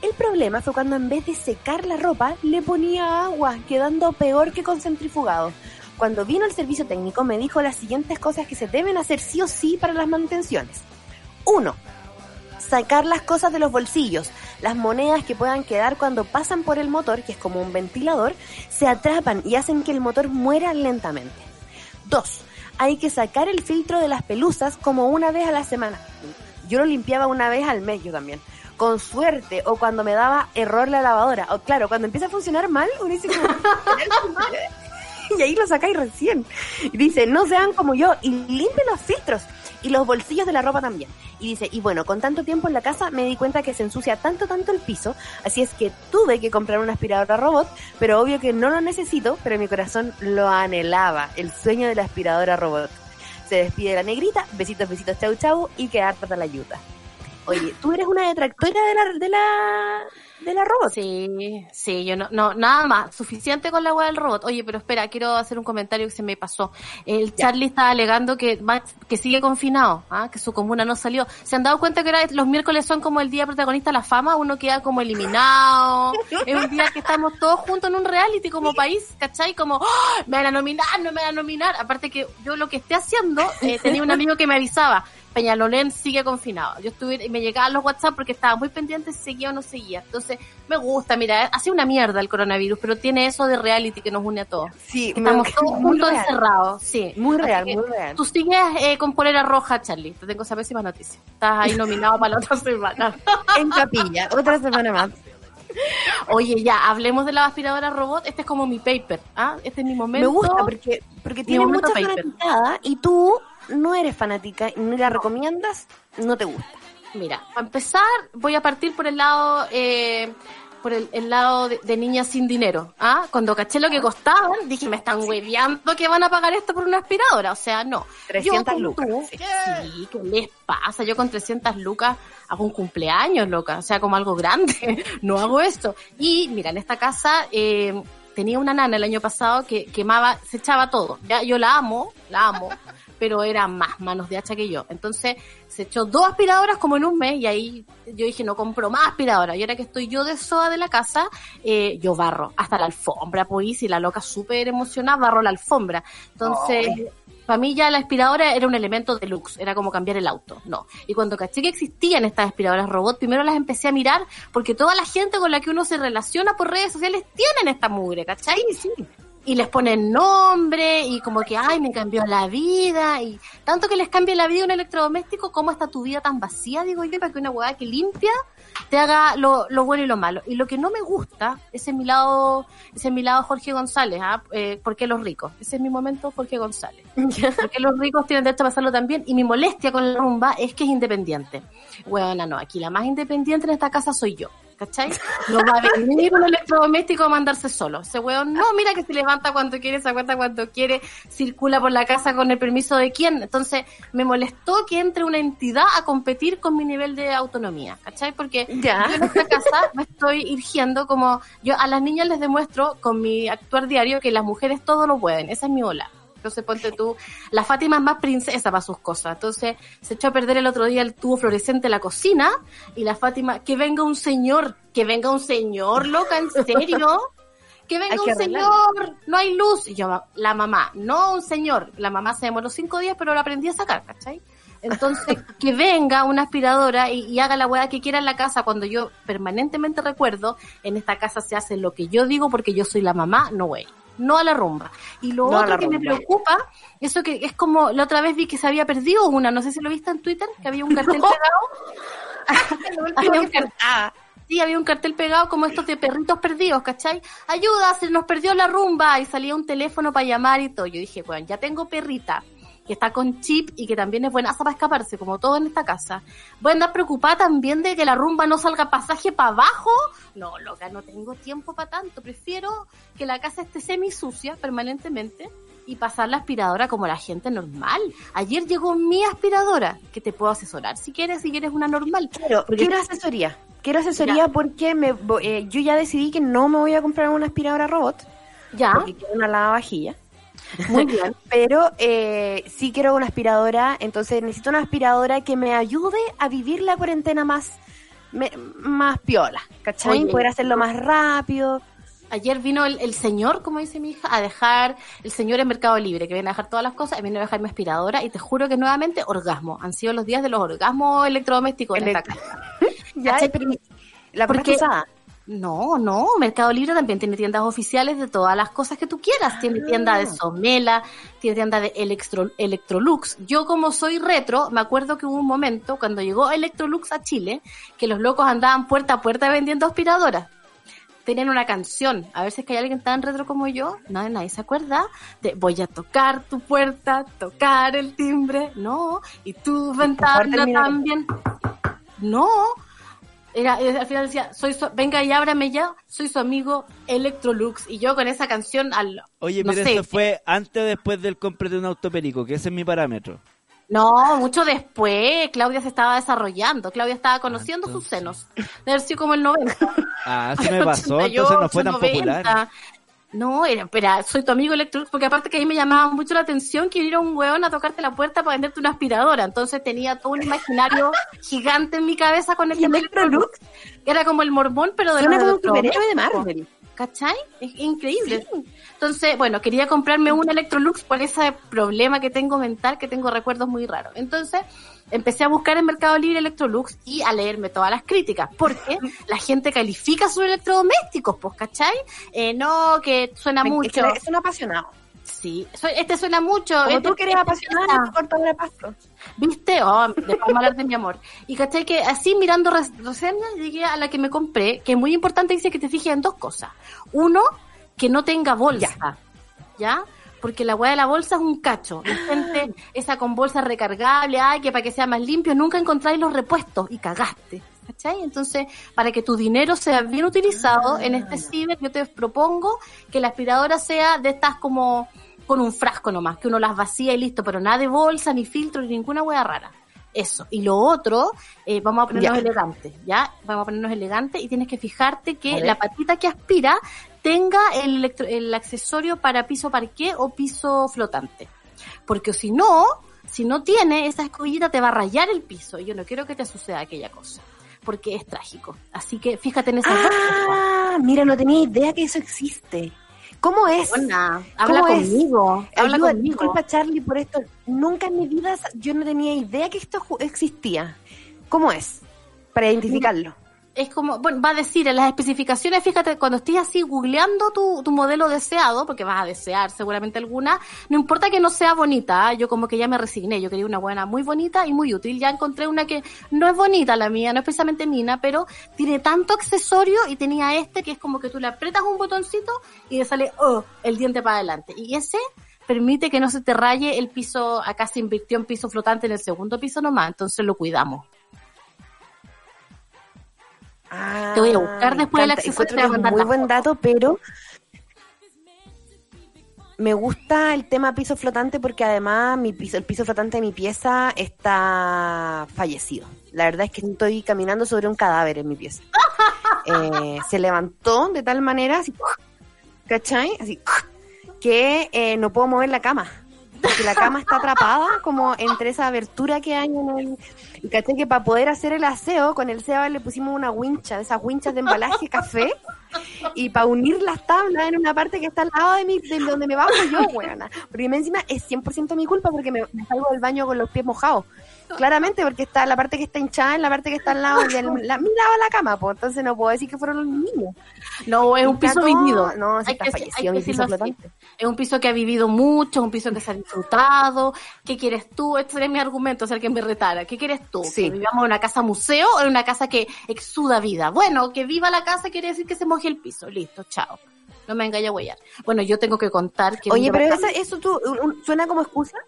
El problema fue cuando en vez de secar la ropa le ponía agua, quedando peor que con centrifugado. Cuando vino el servicio técnico me dijo las siguientes cosas que se deben hacer sí o sí para las manutenciones. Uno, sacar las cosas de los bolsillos. Las monedas que puedan quedar cuando pasan por el motor, que es como un ventilador, se atrapan y hacen que el motor muera lentamente. Dos, hay que sacar el filtro de las pelusas como una vez a la semana. Yo lo limpiaba una vez al mes, yo también. Con suerte, o cuando me daba error la lavadora. O claro, cuando empieza a funcionar mal, uno dice como... <laughs> <laughs> y ahí lo sacáis recién. Y dice, no sean como yo y limpien los filtros y los bolsillos de la ropa también. Y dice, y bueno, con tanto tiempo en la casa me di cuenta que se ensucia tanto, tanto el piso, así es que tuve que comprar una aspiradora robot, pero obvio que no lo necesito, pero mi corazón lo anhelaba, el sueño de la aspiradora robot. Se despide la negrita, besitos, besitos, chau, chau, y que harta la ayuda. Oye, ¿tú eres una detractora de la, de la, de la robot. Sí, sí, yo no, no, nada más, suficiente con la weá del robot. Oye, pero espera, quiero hacer un comentario que se me pasó. El Charlie está alegando que que sigue confinado, ¿ah? que su comuna no salió. ¿Se han dado cuenta que ahora los miércoles son como el día protagonista de la fama? Uno queda como eliminado. <laughs> es un día que estamos todos juntos en un reality como país, ¿cachai? Como, ¡Ah! me van a nominar, no me van a nominar. Aparte que yo lo que esté haciendo, eh, tenía un <laughs> amigo que me avisaba, Peñalolén sigue confinado. Yo estuve y me llegaban los WhatsApp porque estaba muy pendiente si seguía o no seguía. Entonces, me gusta, mira, hace una mierda el coronavirus, pero tiene eso de reality que nos une a todos. Sí, Estamos todos muy juntos real. encerrados, sí. Muy Así real, muy real. Tú sigues eh, con polera roja, Charlie. Te tengo esa pésima noticia. Estás ahí nominado para la otra semana. <laughs> En capilla, otra semana más. Oye, ya, hablemos de la aspiradora robot. Este es como mi paper, ¿ah? Este es mi momento. Me gusta porque, porque tiene mucha paper. fanaticada y tú no eres fanática y ni la recomiendas, no te gusta. Mira, para empezar, voy a partir por el lado, eh, por el, el lado de, de niñas sin dinero. ¿ah? Cuando caché lo que costaban, dije, me están hueveando que van a pagar esto por una aspiradora. O sea, no. 300 como lucas, tú, sí. Sí, ¿qué les pasa? Yo con 300 lucas hago un cumpleaños, loca. O sea, como algo grande. <laughs> no hago esto. Y mira, en esta casa, eh, tenía una nana el año pasado que quemaba, se echaba todo. Ya, yo la amo, la amo, pero era más manos de hacha que yo. Entonces se echó dos aspiradoras como en un mes y ahí yo dije, no compro más aspiradoras. Y ahora que estoy yo de soa de la casa, eh, yo barro hasta la alfombra, pues, y la loca súper emocionada, barro la alfombra. Entonces... Para mí ya la aspiradora era un elemento deluxe, era como cambiar el auto, no. Y cuando caché que existían estas aspiradoras robot, primero las empecé a mirar porque toda la gente con la que uno se relaciona por redes sociales tienen esta mugre, ¿cachai? Sí, Y les ponen nombre y como que, ay, me cambió la vida y tanto que les cambie la vida a un electrodoméstico, ¿cómo está tu vida tan vacía, digo yo, para que una hueá que limpia te haga lo, lo bueno y lo malo. Y lo que no me gusta, ese es mi lado, ese es mi lado Jorge González, ¿ah? Eh, ¿por qué los ricos? Ese es mi momento Jorge González. <laughs> Porque los ricos tienen derecho a pasarlo también y mi molestia con la rumba es que es independiente. Bueno, no, aquí la más independiente en esta casa soy yo. ¿Cachai? No va a venir un electrodoméstico a mandarse solo. Ese weón, no, mira que se levanta cuando quiere, se acuesta cuando quiere, circula por la casa con el permiso de quién. Entonces, me molestó que entre una entidad a competir con mi nivel de autonomía. ¿Cachai? Porque Ya. yo en esta casa me estoy irgiendo como, yo a las niñas les demuestro con mi actuar diario que las mujeres todo lo pueden. Esa es mi ola. Entonces ponte tú, la Fátima es más princesa para sus cosas. Entonces se echó a perder el otro día el tubo fluorescente en la cocina y la Fátima, que venga un señor, que venga un señor, loca, ¿en serio? Que venga que un señor, no hay luz. Y yo, la mamá, no un señor. La mamá se demoró cinco días, pero la aprendí a sacar, ¿cachai? Entonces, <laughs> que venga una aspiradora y, y haga la hueá que quiera en la casa cuando yo permanentemente recuerdo, en esta casa se hace lo que yo digo porque yo soy la mamá, no güey. No a la rumba. Y lo No otro que me preocupa, eso que es como la otra vez vi que se había perdido una, no sé si lo viste en Twitter, que había un <laughs> cartel pegado. <laughs> <laughs> había un cartel, sí, había un cartel pegado como estos de perritos perdidos, ¿cachai? Ayuda, se nos perdió la rumba y salía un teléfono para llamar y todo. Yo dije, bueno, ya tengo perrita que está con chip y que también es buena para escaparse, como todo en esta casa. Voy a andar preocupada también de que la rumba no salga pasaje para abajo. No, loca, no tengo tiempo para tanto. Prefiero que la casa esté semi sucia permanentemente y pasar la aspiradora como la gente normal. Ayer llegó mi aspiradora, que te puedo asesorar si quieres, si quieres una normal. Porque- quiero asesoría. Quiero asesoría porque me, eh, yo ya decidí que no me voy a comprar una aspiradora robot. Ya, Porque quiero una lavavajilla. Muy <laughs> bien. Pero eh, sí quiero una aspiradora. Entonces necesito una aspiradora que me ayude a vivir la cuarentena más, me- más piola. ¿Cachai? Oye. Poder hacerlo más rápido. Ayer vino el, el señor, como dice mi hija, a dejar, el señor en Mercado Libre, que viene a dejar todas las cosas, y vino a dejar mi aspiradora, y te juro que nuevamente orgasmo. Han sido los días de los orgasmos electrodomésticos en esta casa. <laughs> Ya, ¿Cachai? pero la porque... usada. No, no, Mercado Libre también tiene tiendas oficiales de todas las cosas que tú quieras. Tiene tienda de Somela, tiene tienda de Electro, Electrolux. Yo como soy retro, me acuerdo que hubo un momento cuando llegó Electrolux a Chile, que los locos andaban puerta a puerta vendiendo aspiradoras. Tenían una canción, a ver si es que hay alguien tan retro como yo, nadie, nadie se acuerda, de voy a tocar tu puerta, tocar el timbre, no, y tu ventana también. No, era, eh, al final decía, soy su- venga y ábrame ya, soy su amigo Electrolux. Y yo con esa canción al... Oye, no pero sé, eso fue antes o después del cómprate un autoperico, que ese es mi parámetro. No, mucho después. Claudia se estaba desarrollando. Claudia estaba conociendo sus entonces. senos. De haber sido como el 90. Ah, eso <laughs> me pasó, entonces no fue tan 88, popular. 90. No, era, espera, soy tu amigo Electrolux, porque aparte que ahí me llamaba mucho la atención que viniera un hueón a tocarte la puerta para venderte una aspiradora. Entonces tenía todo un imaginario <laughs> gigante en mi cabeza con el ¿Y tema Electrolux? Era como el mormón, pero de Suena como un de. Marvel. ¿Cachai? Es increíble. Entonces, bueno, quería comprarme un Electrolux por ese problema que tengo mental, que tengo recuerdos muy raros. Entonces, empecé a buscar en Mercado Libre Electrolux y a leerme todas las críticas, porque <laughs> la gente califica sus electrodomésticos, pues, ¿cachai? Eh, no, que suena Me- mucho. Es, que es un apasionado. Sí, este suena mucho. Como este- tú que eres este apasionada suena- de cortadora de pasto. ¿Viste? Oh, después hablar de mi amor. Y caché que así mirando res- reseñas llegué a la que me compré, que es muy importante, dice que te fijes en dos cosas. Uno, que no tenga bolsa. ¿Ya? Porque la hueá de la bolsa es un cacho. La gente, esa con bolsa recargable, ay, que para que sea más limpio, nunca encontráis los repuestos y cagaste. ¿Cachai? Entonces, para que tu dinero sea bien utilizado en este ciber, yo te propongo que la aspiradora sea de estas como con un frasco nomás, que uno las vacía y listo, pero nada de bolsa, ni filtro, ni ninguna hueá rara. Eso. Y lo otro, eh, vamos a ponernos elegantes, ¿ya? Vamos a ponernos elegantes y tienes que fijarte que la patita que aspira tenga el, electro- el accesorio para piso parqué o piso flotante. Porque si no, si no tiene, esa escobillita te va a rayar el piso. Y yo no quiero que te suceda aquella cosa. Porque es trágico. Así que fíjate en cosas. Ah, mira, no tenía idea que eso existe. ¿Cómo es? Buena, habla ¿Cómo es? conmigo. Habla Ayuda, conmigo. disculpa Charlie por esto. Nunca en mi vida yo no tenía idea que esto existía. ¿Cómo es? Para identificarlo. Es como, bueno, va a decir en las especificaciones, fíjate, cuando estés así googleando tu, tu modelo deseado, porque vas a desear seguramente alguna, no importa que no sea bonita, ¿ah? yo como que ya me resigné, yo quería una buena muy bonita y muy útil, ya encontré una que no es bonita la mía, no es precisamente mina, pero tiene tanto accesorio y tenía este que es como que tú le apretas un botoncito y le sale oh, el diente para adelante. Y ese permite que no se te raye el piso, acá se invirtió en piso flotante en el segundo piso nomás, entonces lo cuidamos. Te voy a buscar me después el encanta. accesorio es muy buen dato, pero me gusta el tema piso flotante porque además mi piso, el piso flotante de mi pieza está fallecido. La verdad es que estoy caminando sobre un cadáver en mi pieza. <laughs> Eh, se levantó de tal manera, así, ¿cachai? Así, que eh, no puedo mover la cama. Porque la cama está atrapada como entre esa abertura que hay en el... Y caché que para poder hacer el aseo, con el Seba le pusimos una wincha, de esas winchas de embalaje café, y para unir las tablas en una parte que está al lado de, mi, de donde me bajo yo, weona. Porque encima es 100% mi culpa porque me, me salgo del baño con los pies mojados. Claramente, porque está la parte que está hinchada en la parte que está al lado de la, mi lado de la cama, pues entonces no puedo decir que fueron los niños. No, es un piso todo- vivido. No, Hay está que- fallecido hay que mi piso decirlo así. flotante. Es un piso que ha vivido mucho, es un piso que se ha disfrutado. ¿Qué quieres tú? Este sería mi argumento, o sea, que me retara. ¿Qué quieres tú? Sí. ¿Que vivamos en una casa museo o en una casa que exuda vida? Bueno, que viva la casa quiere decir que se moje el piso. Listo, chao. No me engañe a huellar. Bueno, yo tengo que contar que... Oye, pero eso, tú, un- suena como excusa,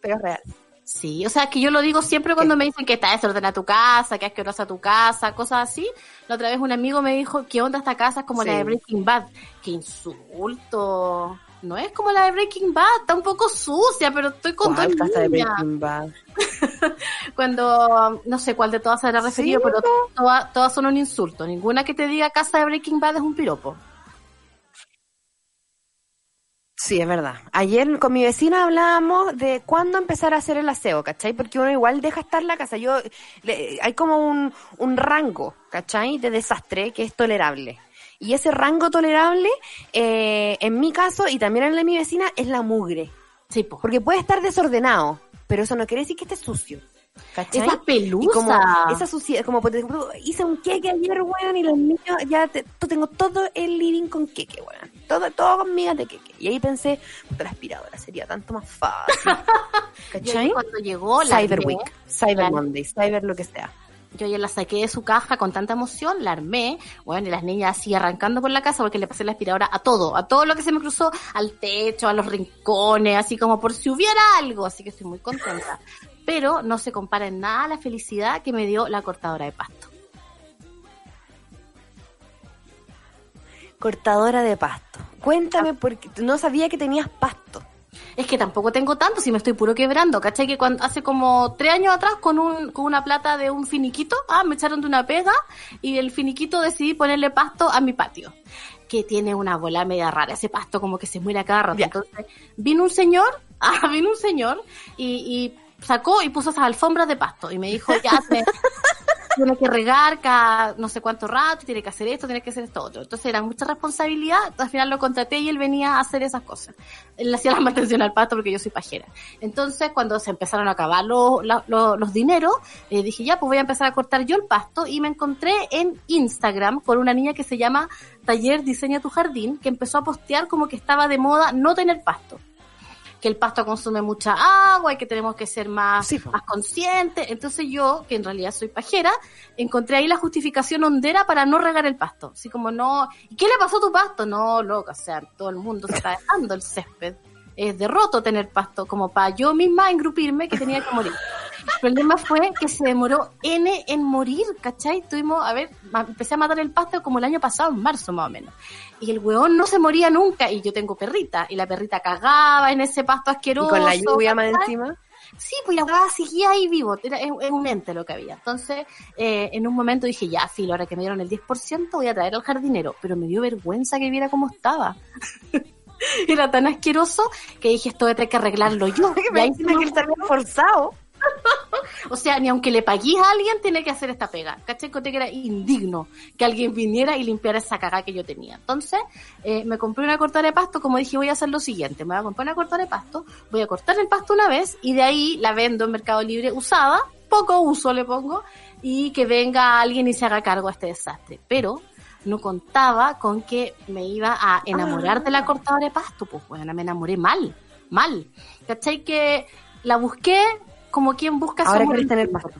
pero es real. Sí, o sea, que yo lo digo siempre cuando me dicen que está desordenada tu casa, que es asquerosa tu casa, cosas así. La otra vez un amigo me dijo, ¿qué onda esta casa? Es como la de Breaking Bad. ¡Qué insulto! No es como la de Breaking Bad, está un poco sucia, pero estoy con dos ¿Cuál casa de. Breaking Bad? <laughs> <laughs> Cuando, no sé cuál de todas se habrá referido, Sí, pero todas, todas son un insulto. Ninguna que te diga casa de Breaking Bad es un piropo. Sí, es verdad. Ayer con mi vecina hablábamos de cuándo empezar a hacer el aseo, ¿cachai? Porque uno igual deja estar la casa. Yo, le- hay como un, un rango, ¿cachai? De desastre que es tolerable. Y ese rango tolerable, eh, en mi caso y también en el de mi vecina, es la mugre. Sí, po. Porque puede estar desordenado, pero eso no quiere decir que esté sucio. ¿Cachai? Esa pelusa. Y como esa suciedad, como por ejemplo, hice un queque ayer, weón, y los niños ya te- tengo todo el living con queque, weón. Todo, todo con migas de queque. Y ahí pensé, puta, la aspiradora sería tanto más fácil. <laughs> ¿Cachai? cuando llegó la Cyber Week, Cyber Monday, Cyber lo que sea. Yo ayer la saqué de su caja con tanta emoción, la armé, bueno, y las niñas así arrancando por la casa porque le pasé la aspiradora a todo, a todo lo que se me cruzó, al techo, a los rincones, así como por si hubiera algo, así que estoy muy contenta. Pero no se compara en nada a la felicidad que me dio la cortadora de pasto. Cortadora de pasto. Cuéntame, porque no sabía que tenías pasto. Es que tampoco tengo tanto si me estoy puro quebrando, ¿cachai? Que cuando, hace como tres años atrás con un, con una plata de un finiquito, ah, me echaron de una pega y el finiquito decidí ponerle pasto a mi patio que tiene una bola media rara, ese pasto como que se muere a cada rato. Entonces, vino un señor, <laughs> ah, vino un señor y, y sacó y puso esas alfombras de pasto y me dijo, ya, <laughs> te- tiene que regar cada no sé cuánto rato, tiene que hacer esto, tiene que hacer esto otro. Entonces era mucha responsabilidad, al final lo contraté y él venía a hacer esas cosas. Él le hacía la mantención al pasto porque yo soy pajera. Entonces cuando se empezaron a acabar los, los, los dineros, eh, dije ya, pues voy a empezar a cortar yo el pasto y me encontré en Instagram con una niña que se llama Taller Diseña tu Jardín, que empezó a postear como que estaba de moda no tener pasto que el pasto consume mucha agua y que tenemos que ser más, Sí, más conscientes. Entonces yo, que en realidad soy pajera, encontré ahí la justificación hondera para no regar el pasto. Así como no, ¿y qué le pasó a tu pasto? No, loca, o sea, todo el mundo se está dejando el césped. Es derroto tener pasto, como para yo misma engrupirme que tenía que morir. El problema fue que se demoró N en morir, ¿cachai? Tuvimos, a ver, empecé a matar el pasto como el año pasado, en marzo más o menos. Y el weón no se moría nunca, y yo tengo perrita, y la perrita cagaba en ese pasto Y asqueroso. con la lluvia más encima. Sí, pues la weá seguía ahí vivo, era un ente lo que había. Entonces, eh, en un momento dije, ya, filo, ahora que me dieron el 10%, voy a traer al jardinero. Pero me dio vergüenza que viera cómo estaba. <laughs> era tan asqueroso que dije, esto voy a tener que arreglarlo yo. Que <laughs> Y me ahí se que él también forzado. <laughs> o sea, ni aunque le paguís a alguien, tiene que hacer esta pega. ¿Cachai? Encontré que era indigno que alguien viniera y limpiara esa cagada que yo tenía. Entonces, eh, me compré una cortadora de pasto, como dije, voy a hacer lo siguiente. Me voy a comprar una cortadora de pasto, voy a cortar el pasto una vez y de ahí la vendo en Mercado Libre usada, poco uso le pongo, y que venga alguien y se haga cargo de este desastre. Pero no contaba con que me iba a enamorar de la cortadora de pasto. Pues bueno, me enamoré mal, mal. ¿Cachai? Que la busqué como quien busca su Ahora querés tener en- pasto.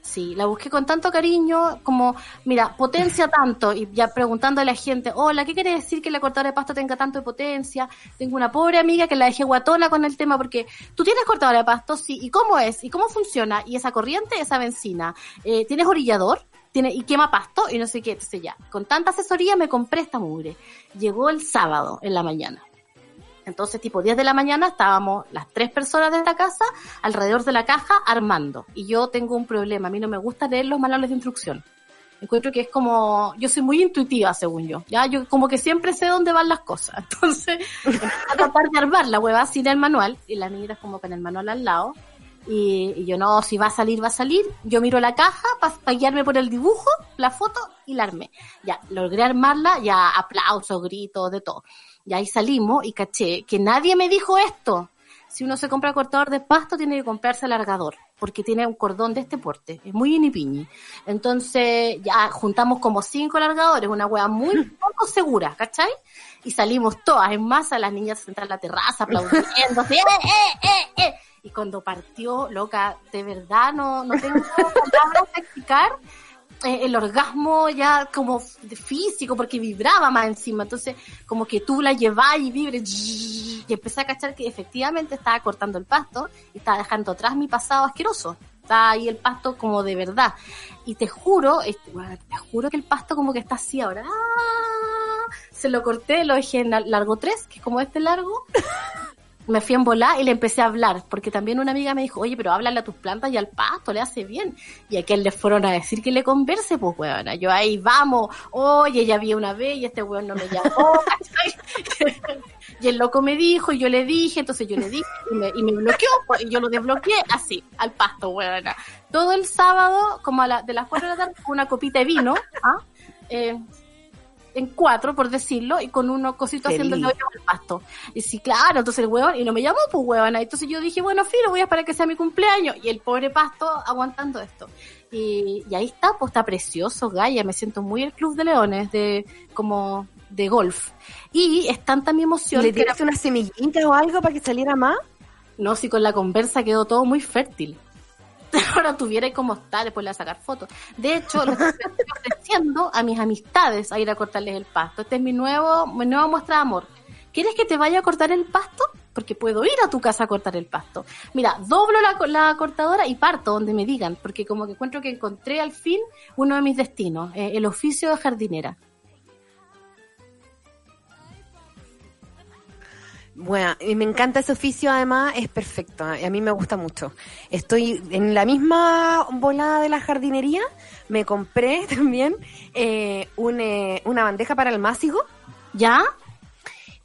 Sí, la busqué con tanto cariño, como, mira, potencia <laughs> tanto, y ya preguntando a la gente, hola, ¿qué quiere decir que la cortadora de pasto tenga tanto de potencia? Tengo una pobre amiga que la dejé guatona con el tema, porque tú tienes cortadora de pasto, sí, ¿y cómo es? ¿Y cómo funciona? ¿Y esa corriente, esa benzina? Eh, ¿Tienes orillador? ¿Tiene, ¿Y quema pasto? Y no sé qué, entonces ya, con tanta asesoría me compré esta mugre. Llegó el sábado en la mañana. Entonces, tipo 10 de la mañana, estábamos las tres personas de esta casa alrededor de la caja armando. Y yo tengo un problema. A mí no me gusta leer los manuales de instrucción. Encuentro que es como, yo soy muy intuitiva, según yo. Ya, yo como que siempre sé dónde van las cosas. <laughs> Entonces, a tratar de armar la hueva sin el manual. Y la niña es como con el manual al lado. Y, yo no, si va a salir, va a salir. Yo miro la caja para guiarme por el dibujo, la foto y la armé. Ya, logré armarla, ya aplausos, gritos, de todo. Y ahí salimos y caché que nadie me dijo esto. Si uno se compra cortador de pasto, tiene que comprarse alargador, porque tiene un cordón de este porte. Es muy inipiñi. Entonces, ya juntamos como cinco alargadores, una hueá muy <laughs> poco segura, ¿cachai? Y salimos todas en masa, las niñas sentadas en la terraza aplaudiendo, así, <laughs> ¡eh, eh, eh, eh! Y cuando partió, loca, de verdad no, no tengo <laughs> palabras para explicar eh, el orgasmo ya como físico, porque vibraba más encima. Entonces, como que tú la llevas y vibre, y empecé a cachar que efectivamente estaba cortando el pasto y estaba dejando atrás mi pasado asqueroso. Está ahí el pasto como de verdad. Y te juro, este, te juro que el pasto como que está así ahora. ¡Ah! Se lo corté, lo dejé en la- largo 3, que es como este largo. Me fui en volar y le empecé a hablar, porque también una amiga me dijo, oye, pero háblale a tus plantas y al pasto, le hace bien. Y a aquel le fueron a decir que le converse, pues, weona. Yo ahí, vamos, oye, ya vi una vez y este weón no me llamó. <laughs> <laughs> Y el loco me dijo, y yo le dije, entonces yo le dije, y me, y me bloqueó, pues, y yo lo desbloqueé así, al pasto, weona. Todo el sábado, como a la, de las 4 de la tarde, una copita de vino, ¿ah? Eh, en cuatro, por decirlo, y con unos cositos haciendo el al pasto. Y sí, claro, entonces el huevón, y no me llamó, pues huevón. Entonces yo dije, bueno, filo, voy a esperar que sea mi cumpleaños. Y el pobre pasto aguantando esto. Y, y ahí está, pues está precioso, Gaia. Me siento muy el Club de Leones, de como de golf. Y es tanta mi emoción ¿Le que era- tiraste una semillita o algo para que saliera más? no, si con la conversa quedó todo muy fértil. Ahora tuviera cómo está, después le voy a sacar fotos. De hecho, lo estoy ofreciendo a mis amistades a ir a cortarles el pasto. Este es mi nuevo, mi nueva muestra de amor. ¿Quieres que te vaya a cortar el pasto? Porque puedo ir a tu casa a cortar el pasto. Mira, doblo la, la cortadora y parto donde me digan, porque como que encuentro que encontré al fin uno de mis destinos, eh, el oficio de jardinera. Bueno, y me encanta ese oficio, además, es perfecto. ¿eh? A mí me gusta mucho. Estoy en la misma volada de la jardinería. Me compré <laughs> también eh, un, eh, una bandeja para el másigo ¿Ya?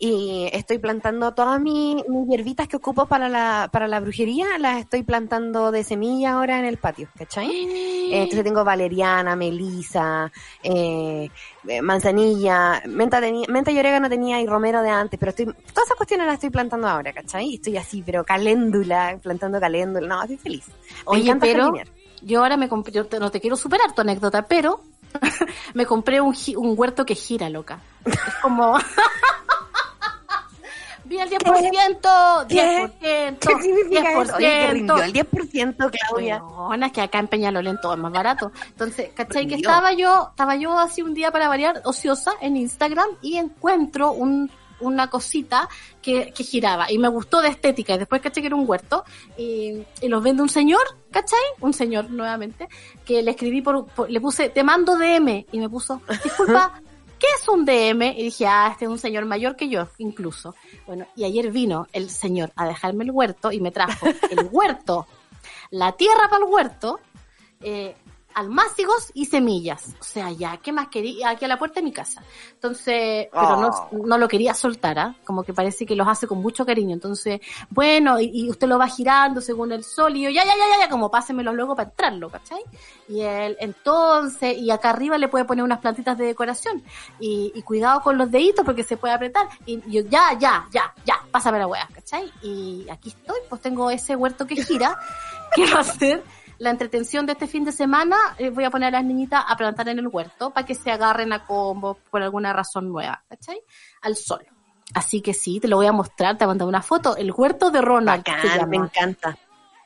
Y estoy plantando todas mis, mis hierbitas que ocupo para la, para la brujería. Las estoy plantando de semilla ahora en el patio, ¿cachai? Eh, Entonces tengo valeriana, melisa, eh, eh, manzanilla, menta, tenía, menta y orégano tenía y romero de antes, pero estoy, todas esas cuestiones las estoy plantando ahora, ¿cachai? Y estoy así, pero caléndula, plantando caléndula, no, estoy feliz. Me Oye, encanta pero yo ahora me compré, yo te- no te quiero superar tu anécdota, pero <laughs> me compré un, un huerto que gira, loca. Es como... <laughs> Vi el 10%, 10%, ¿Qué significa eso? Oye, que rindió 10%. el 10%, Claudia. Weona, es que acá en Peñalolén todo es más barato. Entonces, ¿cachai? Que estaba yo, estaba yo así un día para variar, ociosa, en Instagram, y encuentro un, una cosita que, que giraba. Y me gustó de estética. Y después caché que era un huerto. Y, y los vende un señor, ¿cachai? Un señor, nuevamente, que le escribí por, por- le puse, te mando DM. Y me puso, disculpa, <laughs> ¿qué es un DM? Y dije, ah, este es un señor mayor que yo, incluso. Bueno, y ayer vino el señor a dejarme el huerto y me trajo el <laughs> huerto, la tierra para el huerto, eh, almácigos y semillas. O sea, ya, ¿qué más quería? Aquí a la puerta de mi casa. Entonces, pero no, Oh. no lo quería soltar, ¿ah? Como que parece que los hace con mucho cariño. Entonces, bueno, y, y usted lo va girando según el sol, y yo, ya, ya, ya, ya, ya, como pásemelo luego para entrarlo, ¿cachai? Y él, entonces, y acá arriba le puede poner unas plantitas de decoración. Y, y cuidado con los deditos porque se puede apretar. Y yo, ya, ya, ya, ya, pásame la weá, ¿cachai? Y aquí estoy, pues tengo ese huerto que gira, <laughs> que va a ser la entretención de este fin de semana. Eh, voy a poner a las niñitas a plantar en el huerto para que se agarren a combo por alguna razón nueva, ¿cachai? Al sol. Así que sí, te lo voy a mostrar, te mandar una foto. El huerto de Ronald. se Bacán, me llama. encanta.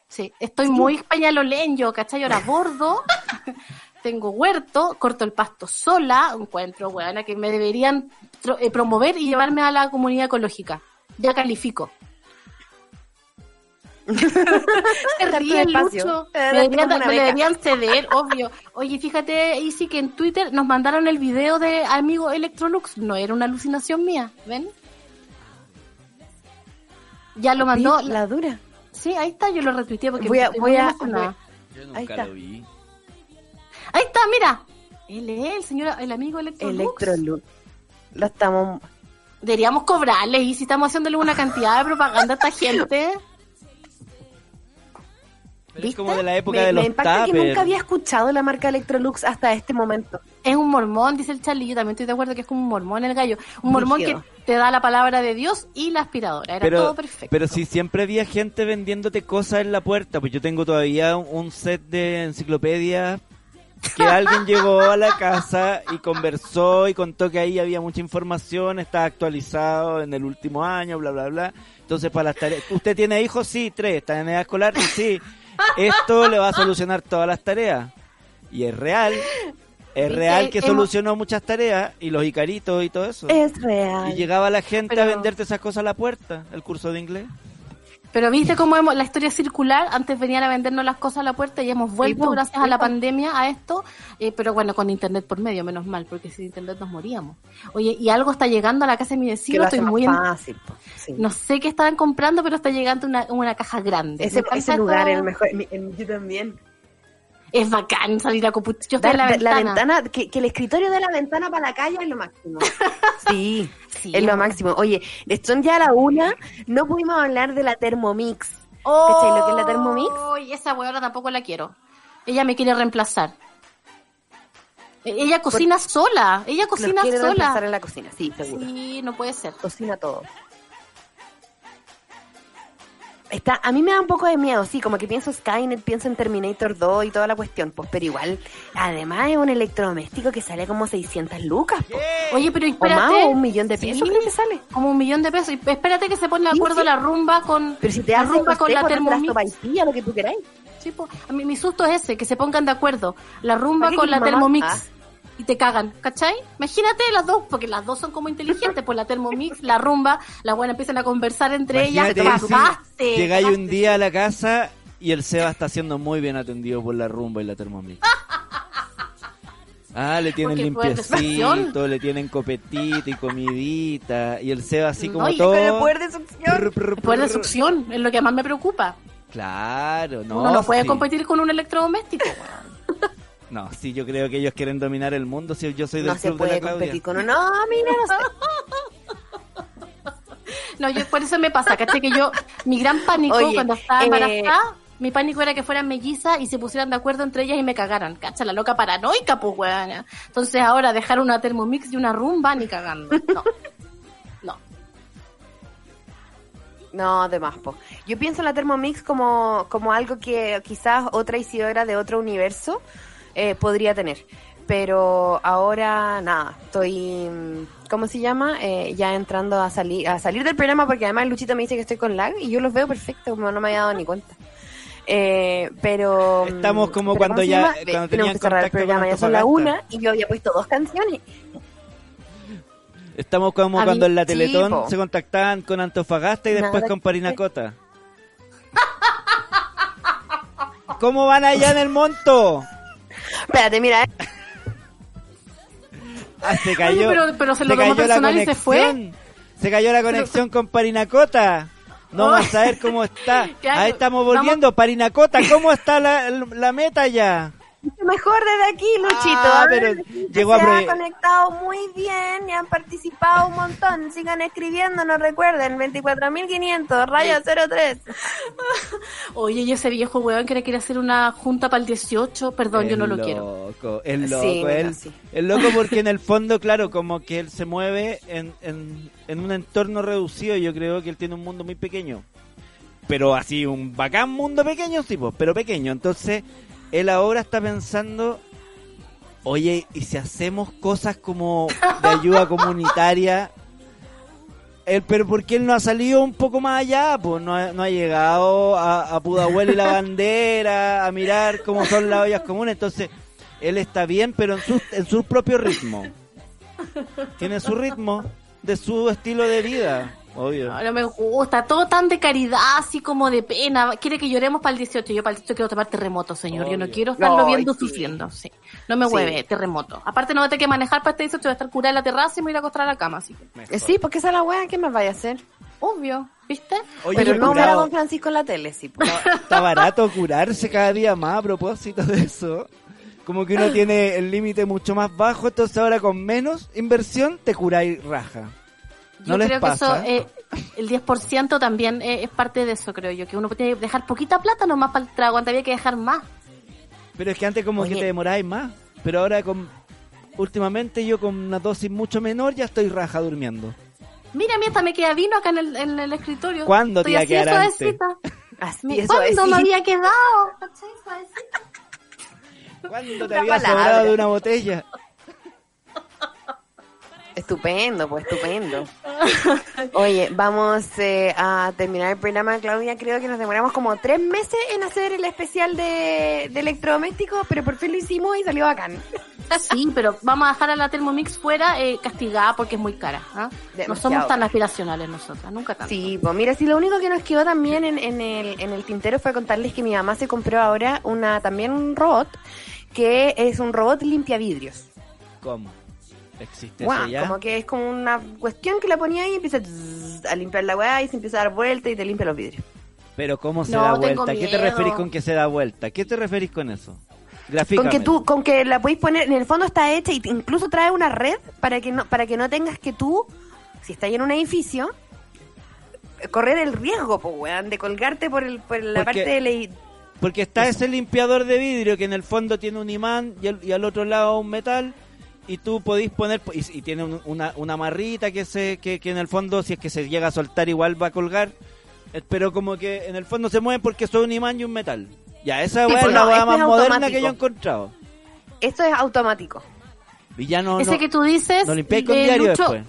Sí, estoy muy españololeño, ¿cachai? Ahora bordo, <laughs> tengo huerto, corto el pasto sola, encuentro, weona, que me deberían eh, promover y llevarme a la comunidad ecológica. Ya califico. <laughs> Se espacio. Lucho. Me deberían, me ceder, obvio. Oye, fíjate, Isi, que en Twitter nos mandaron el video de amigo Electrolux. No era una alucinación mía, ¿ven? Ya lo mandó. Sí, la dura. Sí, ahí está, yo lo retuiteé porque Voy a- voy a-. Yo Ahí está. lo vi. Ahí está, mira. Él es el señor, el amigo Electrolux. Electrolux. Lo estamos. Deberíamos cobrarle y si estamos haciéndole una cantidad de propaganda a esta gente. Pero es como de la época Me, de me los impacta que nunca había escuchado la marca Electrolux hasta este momento. Es un mormón, dice el Charlie. Yo también estoy de acuerdo que es como un mormón el gallo. Un mormón que te da la palabra de Dios y la aspiradora. Era pero, todo perfecto. pero si siempre había gente vendiéndote cosas en la puerta, pues yo tengo todavía un, un set de enciclopedias que <laughs> alguien llegó a la casa y conversó y contó que ahí había mucha información, está actualizado en el último año, bla, bla, bla. Entonces, para las tareas, ¿usted tiene hijos? Sí, tres. ¿Está en edad escolar? Sí. Esto le va a solucionar todas las tareas. Y es real. Es real que solucionó muchas tareas y los icaritos y todo eso. Es real. Y llegaba la gente a venderte esas cosas a la puerta, el curso de inglés. Pero viste cómo hemos, la historia circular, antes venían a vendernos las cosas a la puerta y hemos vuelto gracias sí, a la pandemia a esto, eh, pero bueno, con internet por medio, menos mal, porque sin internet nos moríamos. Oye, y algo está llegando a la casa de mi vecino, estoy muy en- fácil. no sé qué estaban comprando, pero está llegando una, una caja grande. ese, ese lugar el mejor. mi- el- yo también. Es bacán salir a. Yo estoy Dar- en la la ventana. ventana, que, que el escritorio de la ventana para la calle es lo máximo. <laughs> Sí, Sí, es lo máximo. Oye, son ya a la una, no pudimos hablar de la Thermomix. ¿Cachai lo que es la Thermomix? Uy, esa huevona tampoco la quiero. Ella me quiere reemplazar. E- Ella cocina sola. Ella Nos cocina quiere reemplazar sola. en la cocina, sí, seguro. Sí, no puede ser. Cocina todo. Está, a mí me da un poco de miedo, sí, como que pienso Skynet, pienso en Terminator 2 y toda la cuestión, pues, pero igual, además es un electrodoméstico que sale como 600 lucas, pues. Oye, pero o espérate. más, o un millón de pesos Sí, creo que sale. Como un millón de pesos. Y espérate que se pone de Sí, acuerdo sí. la rumba con Pero si te la rumba con la sopaipillas, lo que tú queráis. Sí, po. a mí, mi susto es ese, que se pongan de acuerdo. La rumba ¿Para qué con la quieres Thermomix. mamá? Y te cagan, ¿cachai? Imagínate las dos, porque las dos son como inteligentes, pues la Thermomix, la rumba, las buenas empiezan a conversar entre ellas. Imagínate que Cagaste, llegáis un día a la casa y el Seba está siendo muy bien atendido por la rumba y la Thermomix. Ah, le tienen limpiecito, le tienen copetito y comidita. Y el Seba así como Oye, todo. Con el poder de succión. Prr, prr, El poder de prr. succión es lo que más me preocupa. Claro, no. Uno no puede sí. competir con un electrodoméstico. No, sí, yo creo que ellos quieren dominar el mundo. Si yo soy del No se club de la puede competir con uno. No, mira, no sé. No, yo por eso me pasa, ¿cachai? Que yo, mi gran pánico Oye, cuando estaba eh, embarazada, mi pánico era que fueran mellizas y se pusieran de acuerdo entre ellas y me cagaran. Cacha, la loca paranoica, pues, weona. Entonces ahora dejar una Thermomix y una rumba ni cagando. No. No. <laughs> No, de más, po. Yo pienso en la Thermomix como, como algo que quizás otra Isidora de otro universo eh, podría tener. Pero ahora, nada, estoy, mm, ¿cómo se llama? Eh, ya entrando a salir, a salir del programa porque además Luchito me dice que estoy con lag y yo los veo perfecto, como no me había dado ni cuenta. Eh, pero... mm, Estamos como pero cuando ¿cómo se ya- cuando Tenemos tenían que cerrar el programa, ya son la una y yo había puesto dos canciones. Estamos como A cuando en la Teletón se contactaban con Antofagasta y después con Parinacota. ¿Cómo van allá en el monto? Espérate, mira, eh. Ah, se cayó. pero- pero se lo tomó cayó la personal y se fue. Se cayó la conexión con Parinacota. No Oh. vamos a ver cómo está. <laughs> Ahí estamos volviendo. Parinacota, ¿cómo está la, la meta ya? Mejor desde aquí, Luchito. Ah, pero llegó a se ha conectado muy bien y han participado un montón. Sigan escribiendo, no recuerden, 24.500, raya 03. <laughs> Oye, y ese viejo weón que le quiere hacer una junta para el 18, perdón, yo no lo quiero. Loco, es Sí, loco, él, sí. es loco porque en el <laughs> fondo, claro, como que él se mueve en, en, en un entorno reducido, yo creo que él tiene un mundo muy pequeño. Pero así, un bacán mundo pequeño, sí, pues, pero pequeño. Entonces, él ahora está pensando, oye, ¿y si hacemos cosas como de ayuda <laughs> comunitaria? Él, pero ¿por qué él no ha salido un poco más allá? Pues no ha, no ha llegado a, a Pudahuel y la bandera, a mirar cómo son las ollas comunes. Entonces, él está bien, pero en su, en su propio ritmo. Tiene su ritmo de su estilo de vida, obvio. No, no me gusta, todo tan de caridad, así como de pena. Quiere que lloremos para el 18. Yo para el 18 quiero tomar terremoto, señor. Yo no quiero estarlo viendo sí. sufriendo. Sí. No me Sí. mueve, terremoto. Aparte, no voy a tener que manejar para este 18, voy a estar curada en la terraza y me voy a ir a acostar a la cama. Así que. Eh, Sí, porque esa es la weá, ¿qué más vaya a hacer? obvio, ¿viste? Oye, Pero el no ver a Don Francisco en la tele, sí. po. Está barato curarse cada día más a propósito de eso. Como que uno tiene el límite mucho más bajo, entonces ahora con menos inversión te curáis raja. ¿No Yo les creo pasa? que eso, eh, el 10% también eh, es parte de eso, creo yo. Que uno tiene que dejar poquita plata nomás para el trago, antes había que dejar más. Pero es que antes como Oye. que te demoráis más. Pero ahora con últimamente yo con una dosis mucho menor ya estoy raja durmiendo. Mira, a mí hasta me queda vino acá en el, en el escritorio. ¿Cuándo te iba a así suavecita. <laughs> ¿Cuándo me había quedado? <laughs> ¿Cuándo te había sobrado de una botella? Estupendo, pues estupendo. Oye, vamos eh, a terminar el programa, Claudia. Creo que nos demoramos como tres meses en hacer el especial de, de electrodomésticos, pero por fin lo hicimos y salió bacán. Sí, pero vamos a dejar a la Thermomix fuera eh, castigada porque es muy cara. ¿ah? No somos tan aspiracionales nosotras, nunca tanto. Sí, pues mira, si lo único que nos quedó también en, en el, en el tintero fue contarles que mi mamá se compró ahora una también un robot que es un robot limpia vidrios. ¿Cómo? ¿Existe Guau, eso ya? como que es como una cuestión que la ponía ahí y empieza a limpiar la weá y se empieza a dar vuelta y te limpia los vidrios. Pero ¿cómo se No, da vuelta? ¿Qué te referís con que se da vuelta? ¿Qué te referís con eso? Con que tú, con que la podéis poner, en el fondo está hecha y te- incluso trae una red para que no, para que no tengas que tú, si estás en un edificio, correr el riesgo, po, weón, de colgarte por el, por la Porque- parte del edi- Porque está ese limpiador de vidrio que en el fondo tiene un imán y al, y al otro lado un metal y tú podís poner y, y tiene un- una, una marrita que se que, que en el fondo si es que se llega a soltar igual va a colgar Eh, pero como que en el fondo se mueve porque son un imán y un metal ya esa Sí, weá pues es la no, weá más es moderna automático. que yo he encontrado Esto es automático. y ya no, Ese no, que tú dices, no limpiáis con diario Lucho, después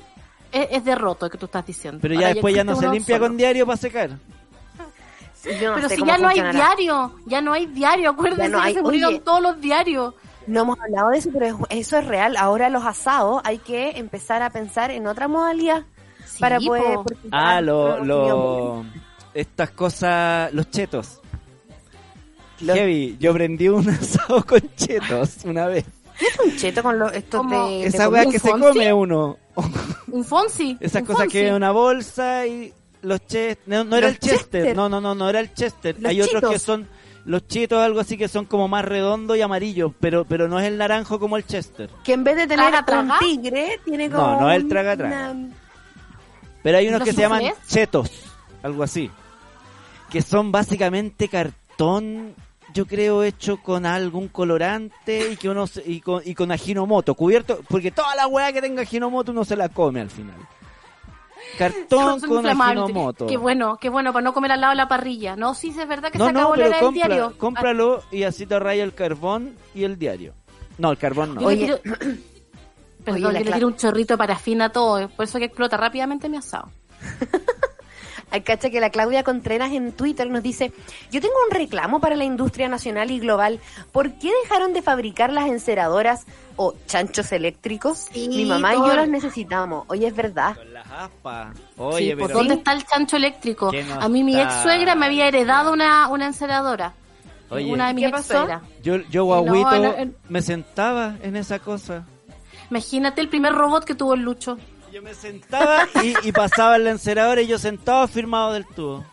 Es, es de roto que tú estás diciendo. pero ya Ahora después ya no se limpia solo. con diario para secar no Pero si ya no hay diario, ya no hay diario, acuérdense Ya no hay- que se murieron oye. todos los diarios. No hemos hablado de eso, pero es- eso es real. Ahora los asados hay que empezar a pensar en otra modalidad Sí, para poder... ah lo, estas cosas los chetos Los- Heavy, yo prendí un <laughs> asado con chetos una vez. ¿Qué es un cheto con los estos de, de Esa weá que se Fonsi? come uno. Un Fonsi. <laughs> Esas un cosas Fonsi. que en una bolsa y los Chester. No, no era Los el Chester. Chester. No, no, no, no era el Chester. Los Hay otros que son los chitos, algo así que son como más redondos y amarillos, pero pero no es el naranjo como el Chester. Que en vez de tener ¿Traga, traga? un tigre, tiene No, como. no es el traga, traga. una- Pero hay unos ¿Los que se llaman chetos, algo así. Que son básicamente cartón, yo creo, hecho con algún colorante y que uno se- y con, y con ajinomoto, cubierto, porque toda la weá que tenga ajinomoto uno se la come al final. Cartón con ajinomoto. Qué bueno, qué bueno, para no comer al lado de la parrilla. No, sí, es verdad que No, se no, acabó la del diario. Cómpralo y así te ahorras el carbón y el diario. No, el carbón no. Yo le Oye. tiro- <clears throat> Perdón, Oye, la yo le tiro un chorrito de parafina a todo, por eso que explota rápidamente mi asado. <laughs> Hay cacha que la Claudia Contreras en Twitter nos dice, yo tengo un reclamo para la industria nacional y global. ¿Por qué dejaron de fabricar las enceradoras o chanchos eléctricos? Sí, Mi mamá y yo las necesitamos. Oye, es verdad. Con las aspas. Sí, Oye, pues, pero... ¿Dónde está el chancho eléctrico? ¿Qué no A mí mi está? ex suegra me había heredado una, una enceradora. Oye, una de mis ¿qué ex suegras. Yo, yo guaguito, no, no, me sentaba en esa cosa. Imagínate el primer robot que tuvo el Lucho. Yo me sentaba y, y pasaba el encerador y yo sentado firmado del tubo.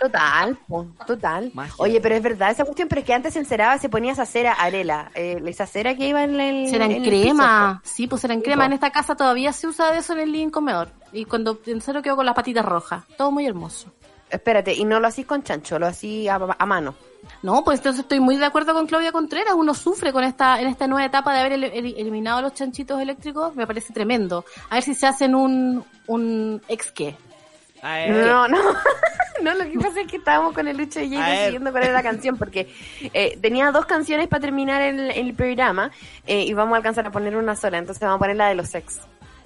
Total, total. Magia. Oye, pero es verdad esa cuestión, pero es que antes se enceraba, se ponía esa cera arela, eh, esa cera que iba en el Será en crema. Sí, pues será en crema. En esta casa todavía se usa de eso en el living comedor. Y cuando en serio quedo con las patitas rojas. Todo muy hermoso. piso. Espérate, y no lo hacís con chancho, lo hacís a, a mano. No, pues entonces estoy muy de acuerdo con Claudia Contreras. Uno sufre con esta en esta nueva etapa de haber el- el- eliminado los chanchitos eléctricos. Me parece tremendo. A ver si se hacen un, un ex qué. No, no. <laughs> No, lo que pasa es que estábamos con el Lucho y A Jay decidiendo cuál era la canción, porque eh, tenía dos canciones para terminar el, el programa eh, y vamos a alcanzar a poner una sola, entonces vamos a poner la de los ex.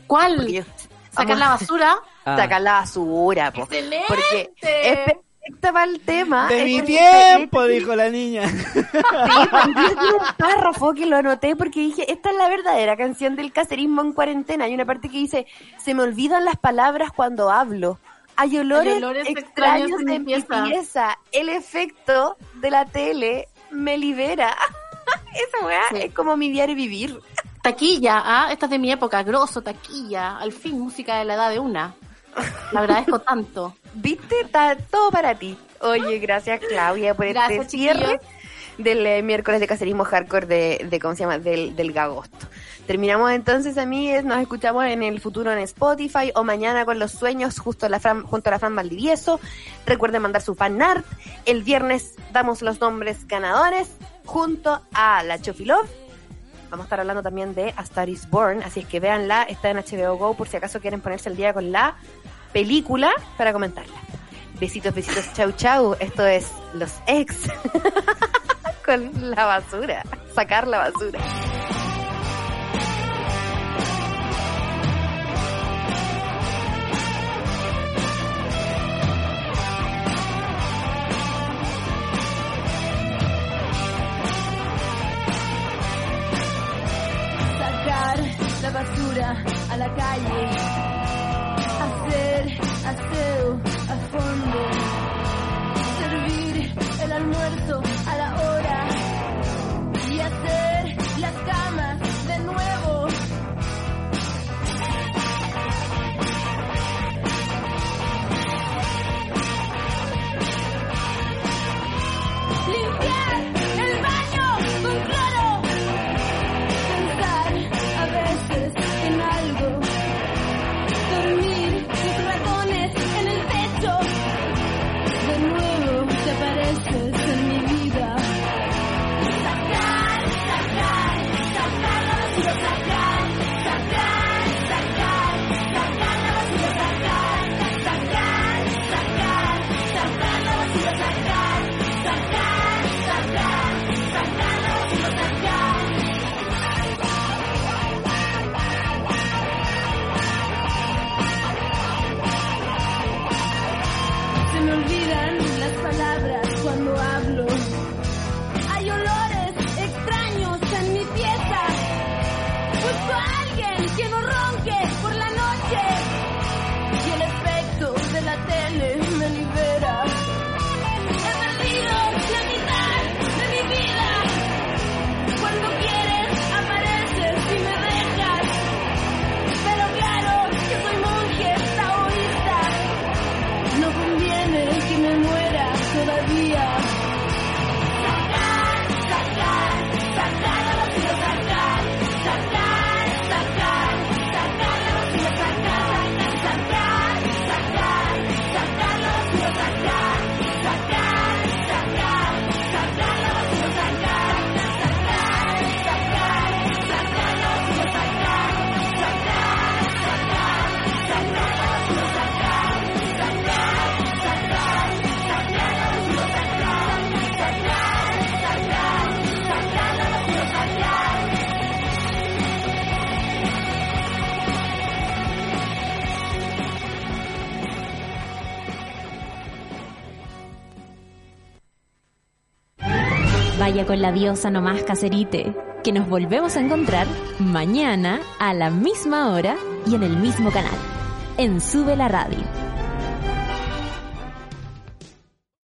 ¿Cuál? Sacar la a basura. Ah. <laughs> sacar la basura, po. ¡Excelente! porque es perfecta para el tema. de mi tiempo, dijo la niña. Sí, pero yo tengo un párrafo que lo anoté porque dije, esta es la verdadera canción del caserismo en cuarentena. Hay una parte que dice, se me olvidan las palabras cuando hablo. Hay olores, Hay olores extraños extraños en de mi mi pieza". pieza. El efecto de la tele me libera. <laughs> Esa weá Sí. es como mi diario vivir. Taquilla, ¿ah? Esta es de mi época. Grosso, taquilla. Al fin, música de la edad de una. La agradezco tanto. ¿Viste? Está todo para ti. Oye, gracias Claudia por Gracias, este cierre chiquillos. del eh, miércoles de caserismo hardcore de, de ¿cómo se llama? Del, del Gagosto. Terminamos entonces, amigues, nos escuchamos en el futuro en Spotify o mañana con los sueños justo a la Fran- junto a la Fran Valdivieso. Recuerden mandar su fan art. El viernes damos los nombres ganadores junto a la Chofilov. Vamos a estar hablando también de A Star is Born, así es que véanla, está en HBO Go por si acaso quieren ponerse el día con la película para comentarla. Besitos, besitos, chau, chau. Esto es Los Ex <laughs> con la basura, sacar la basura. sacar la basura a la calle, muerto. Con la diosa nomás caserite, que nos volvemos a encontrar mañana a la misma hora y en el mismo canal, en Sube la Radio.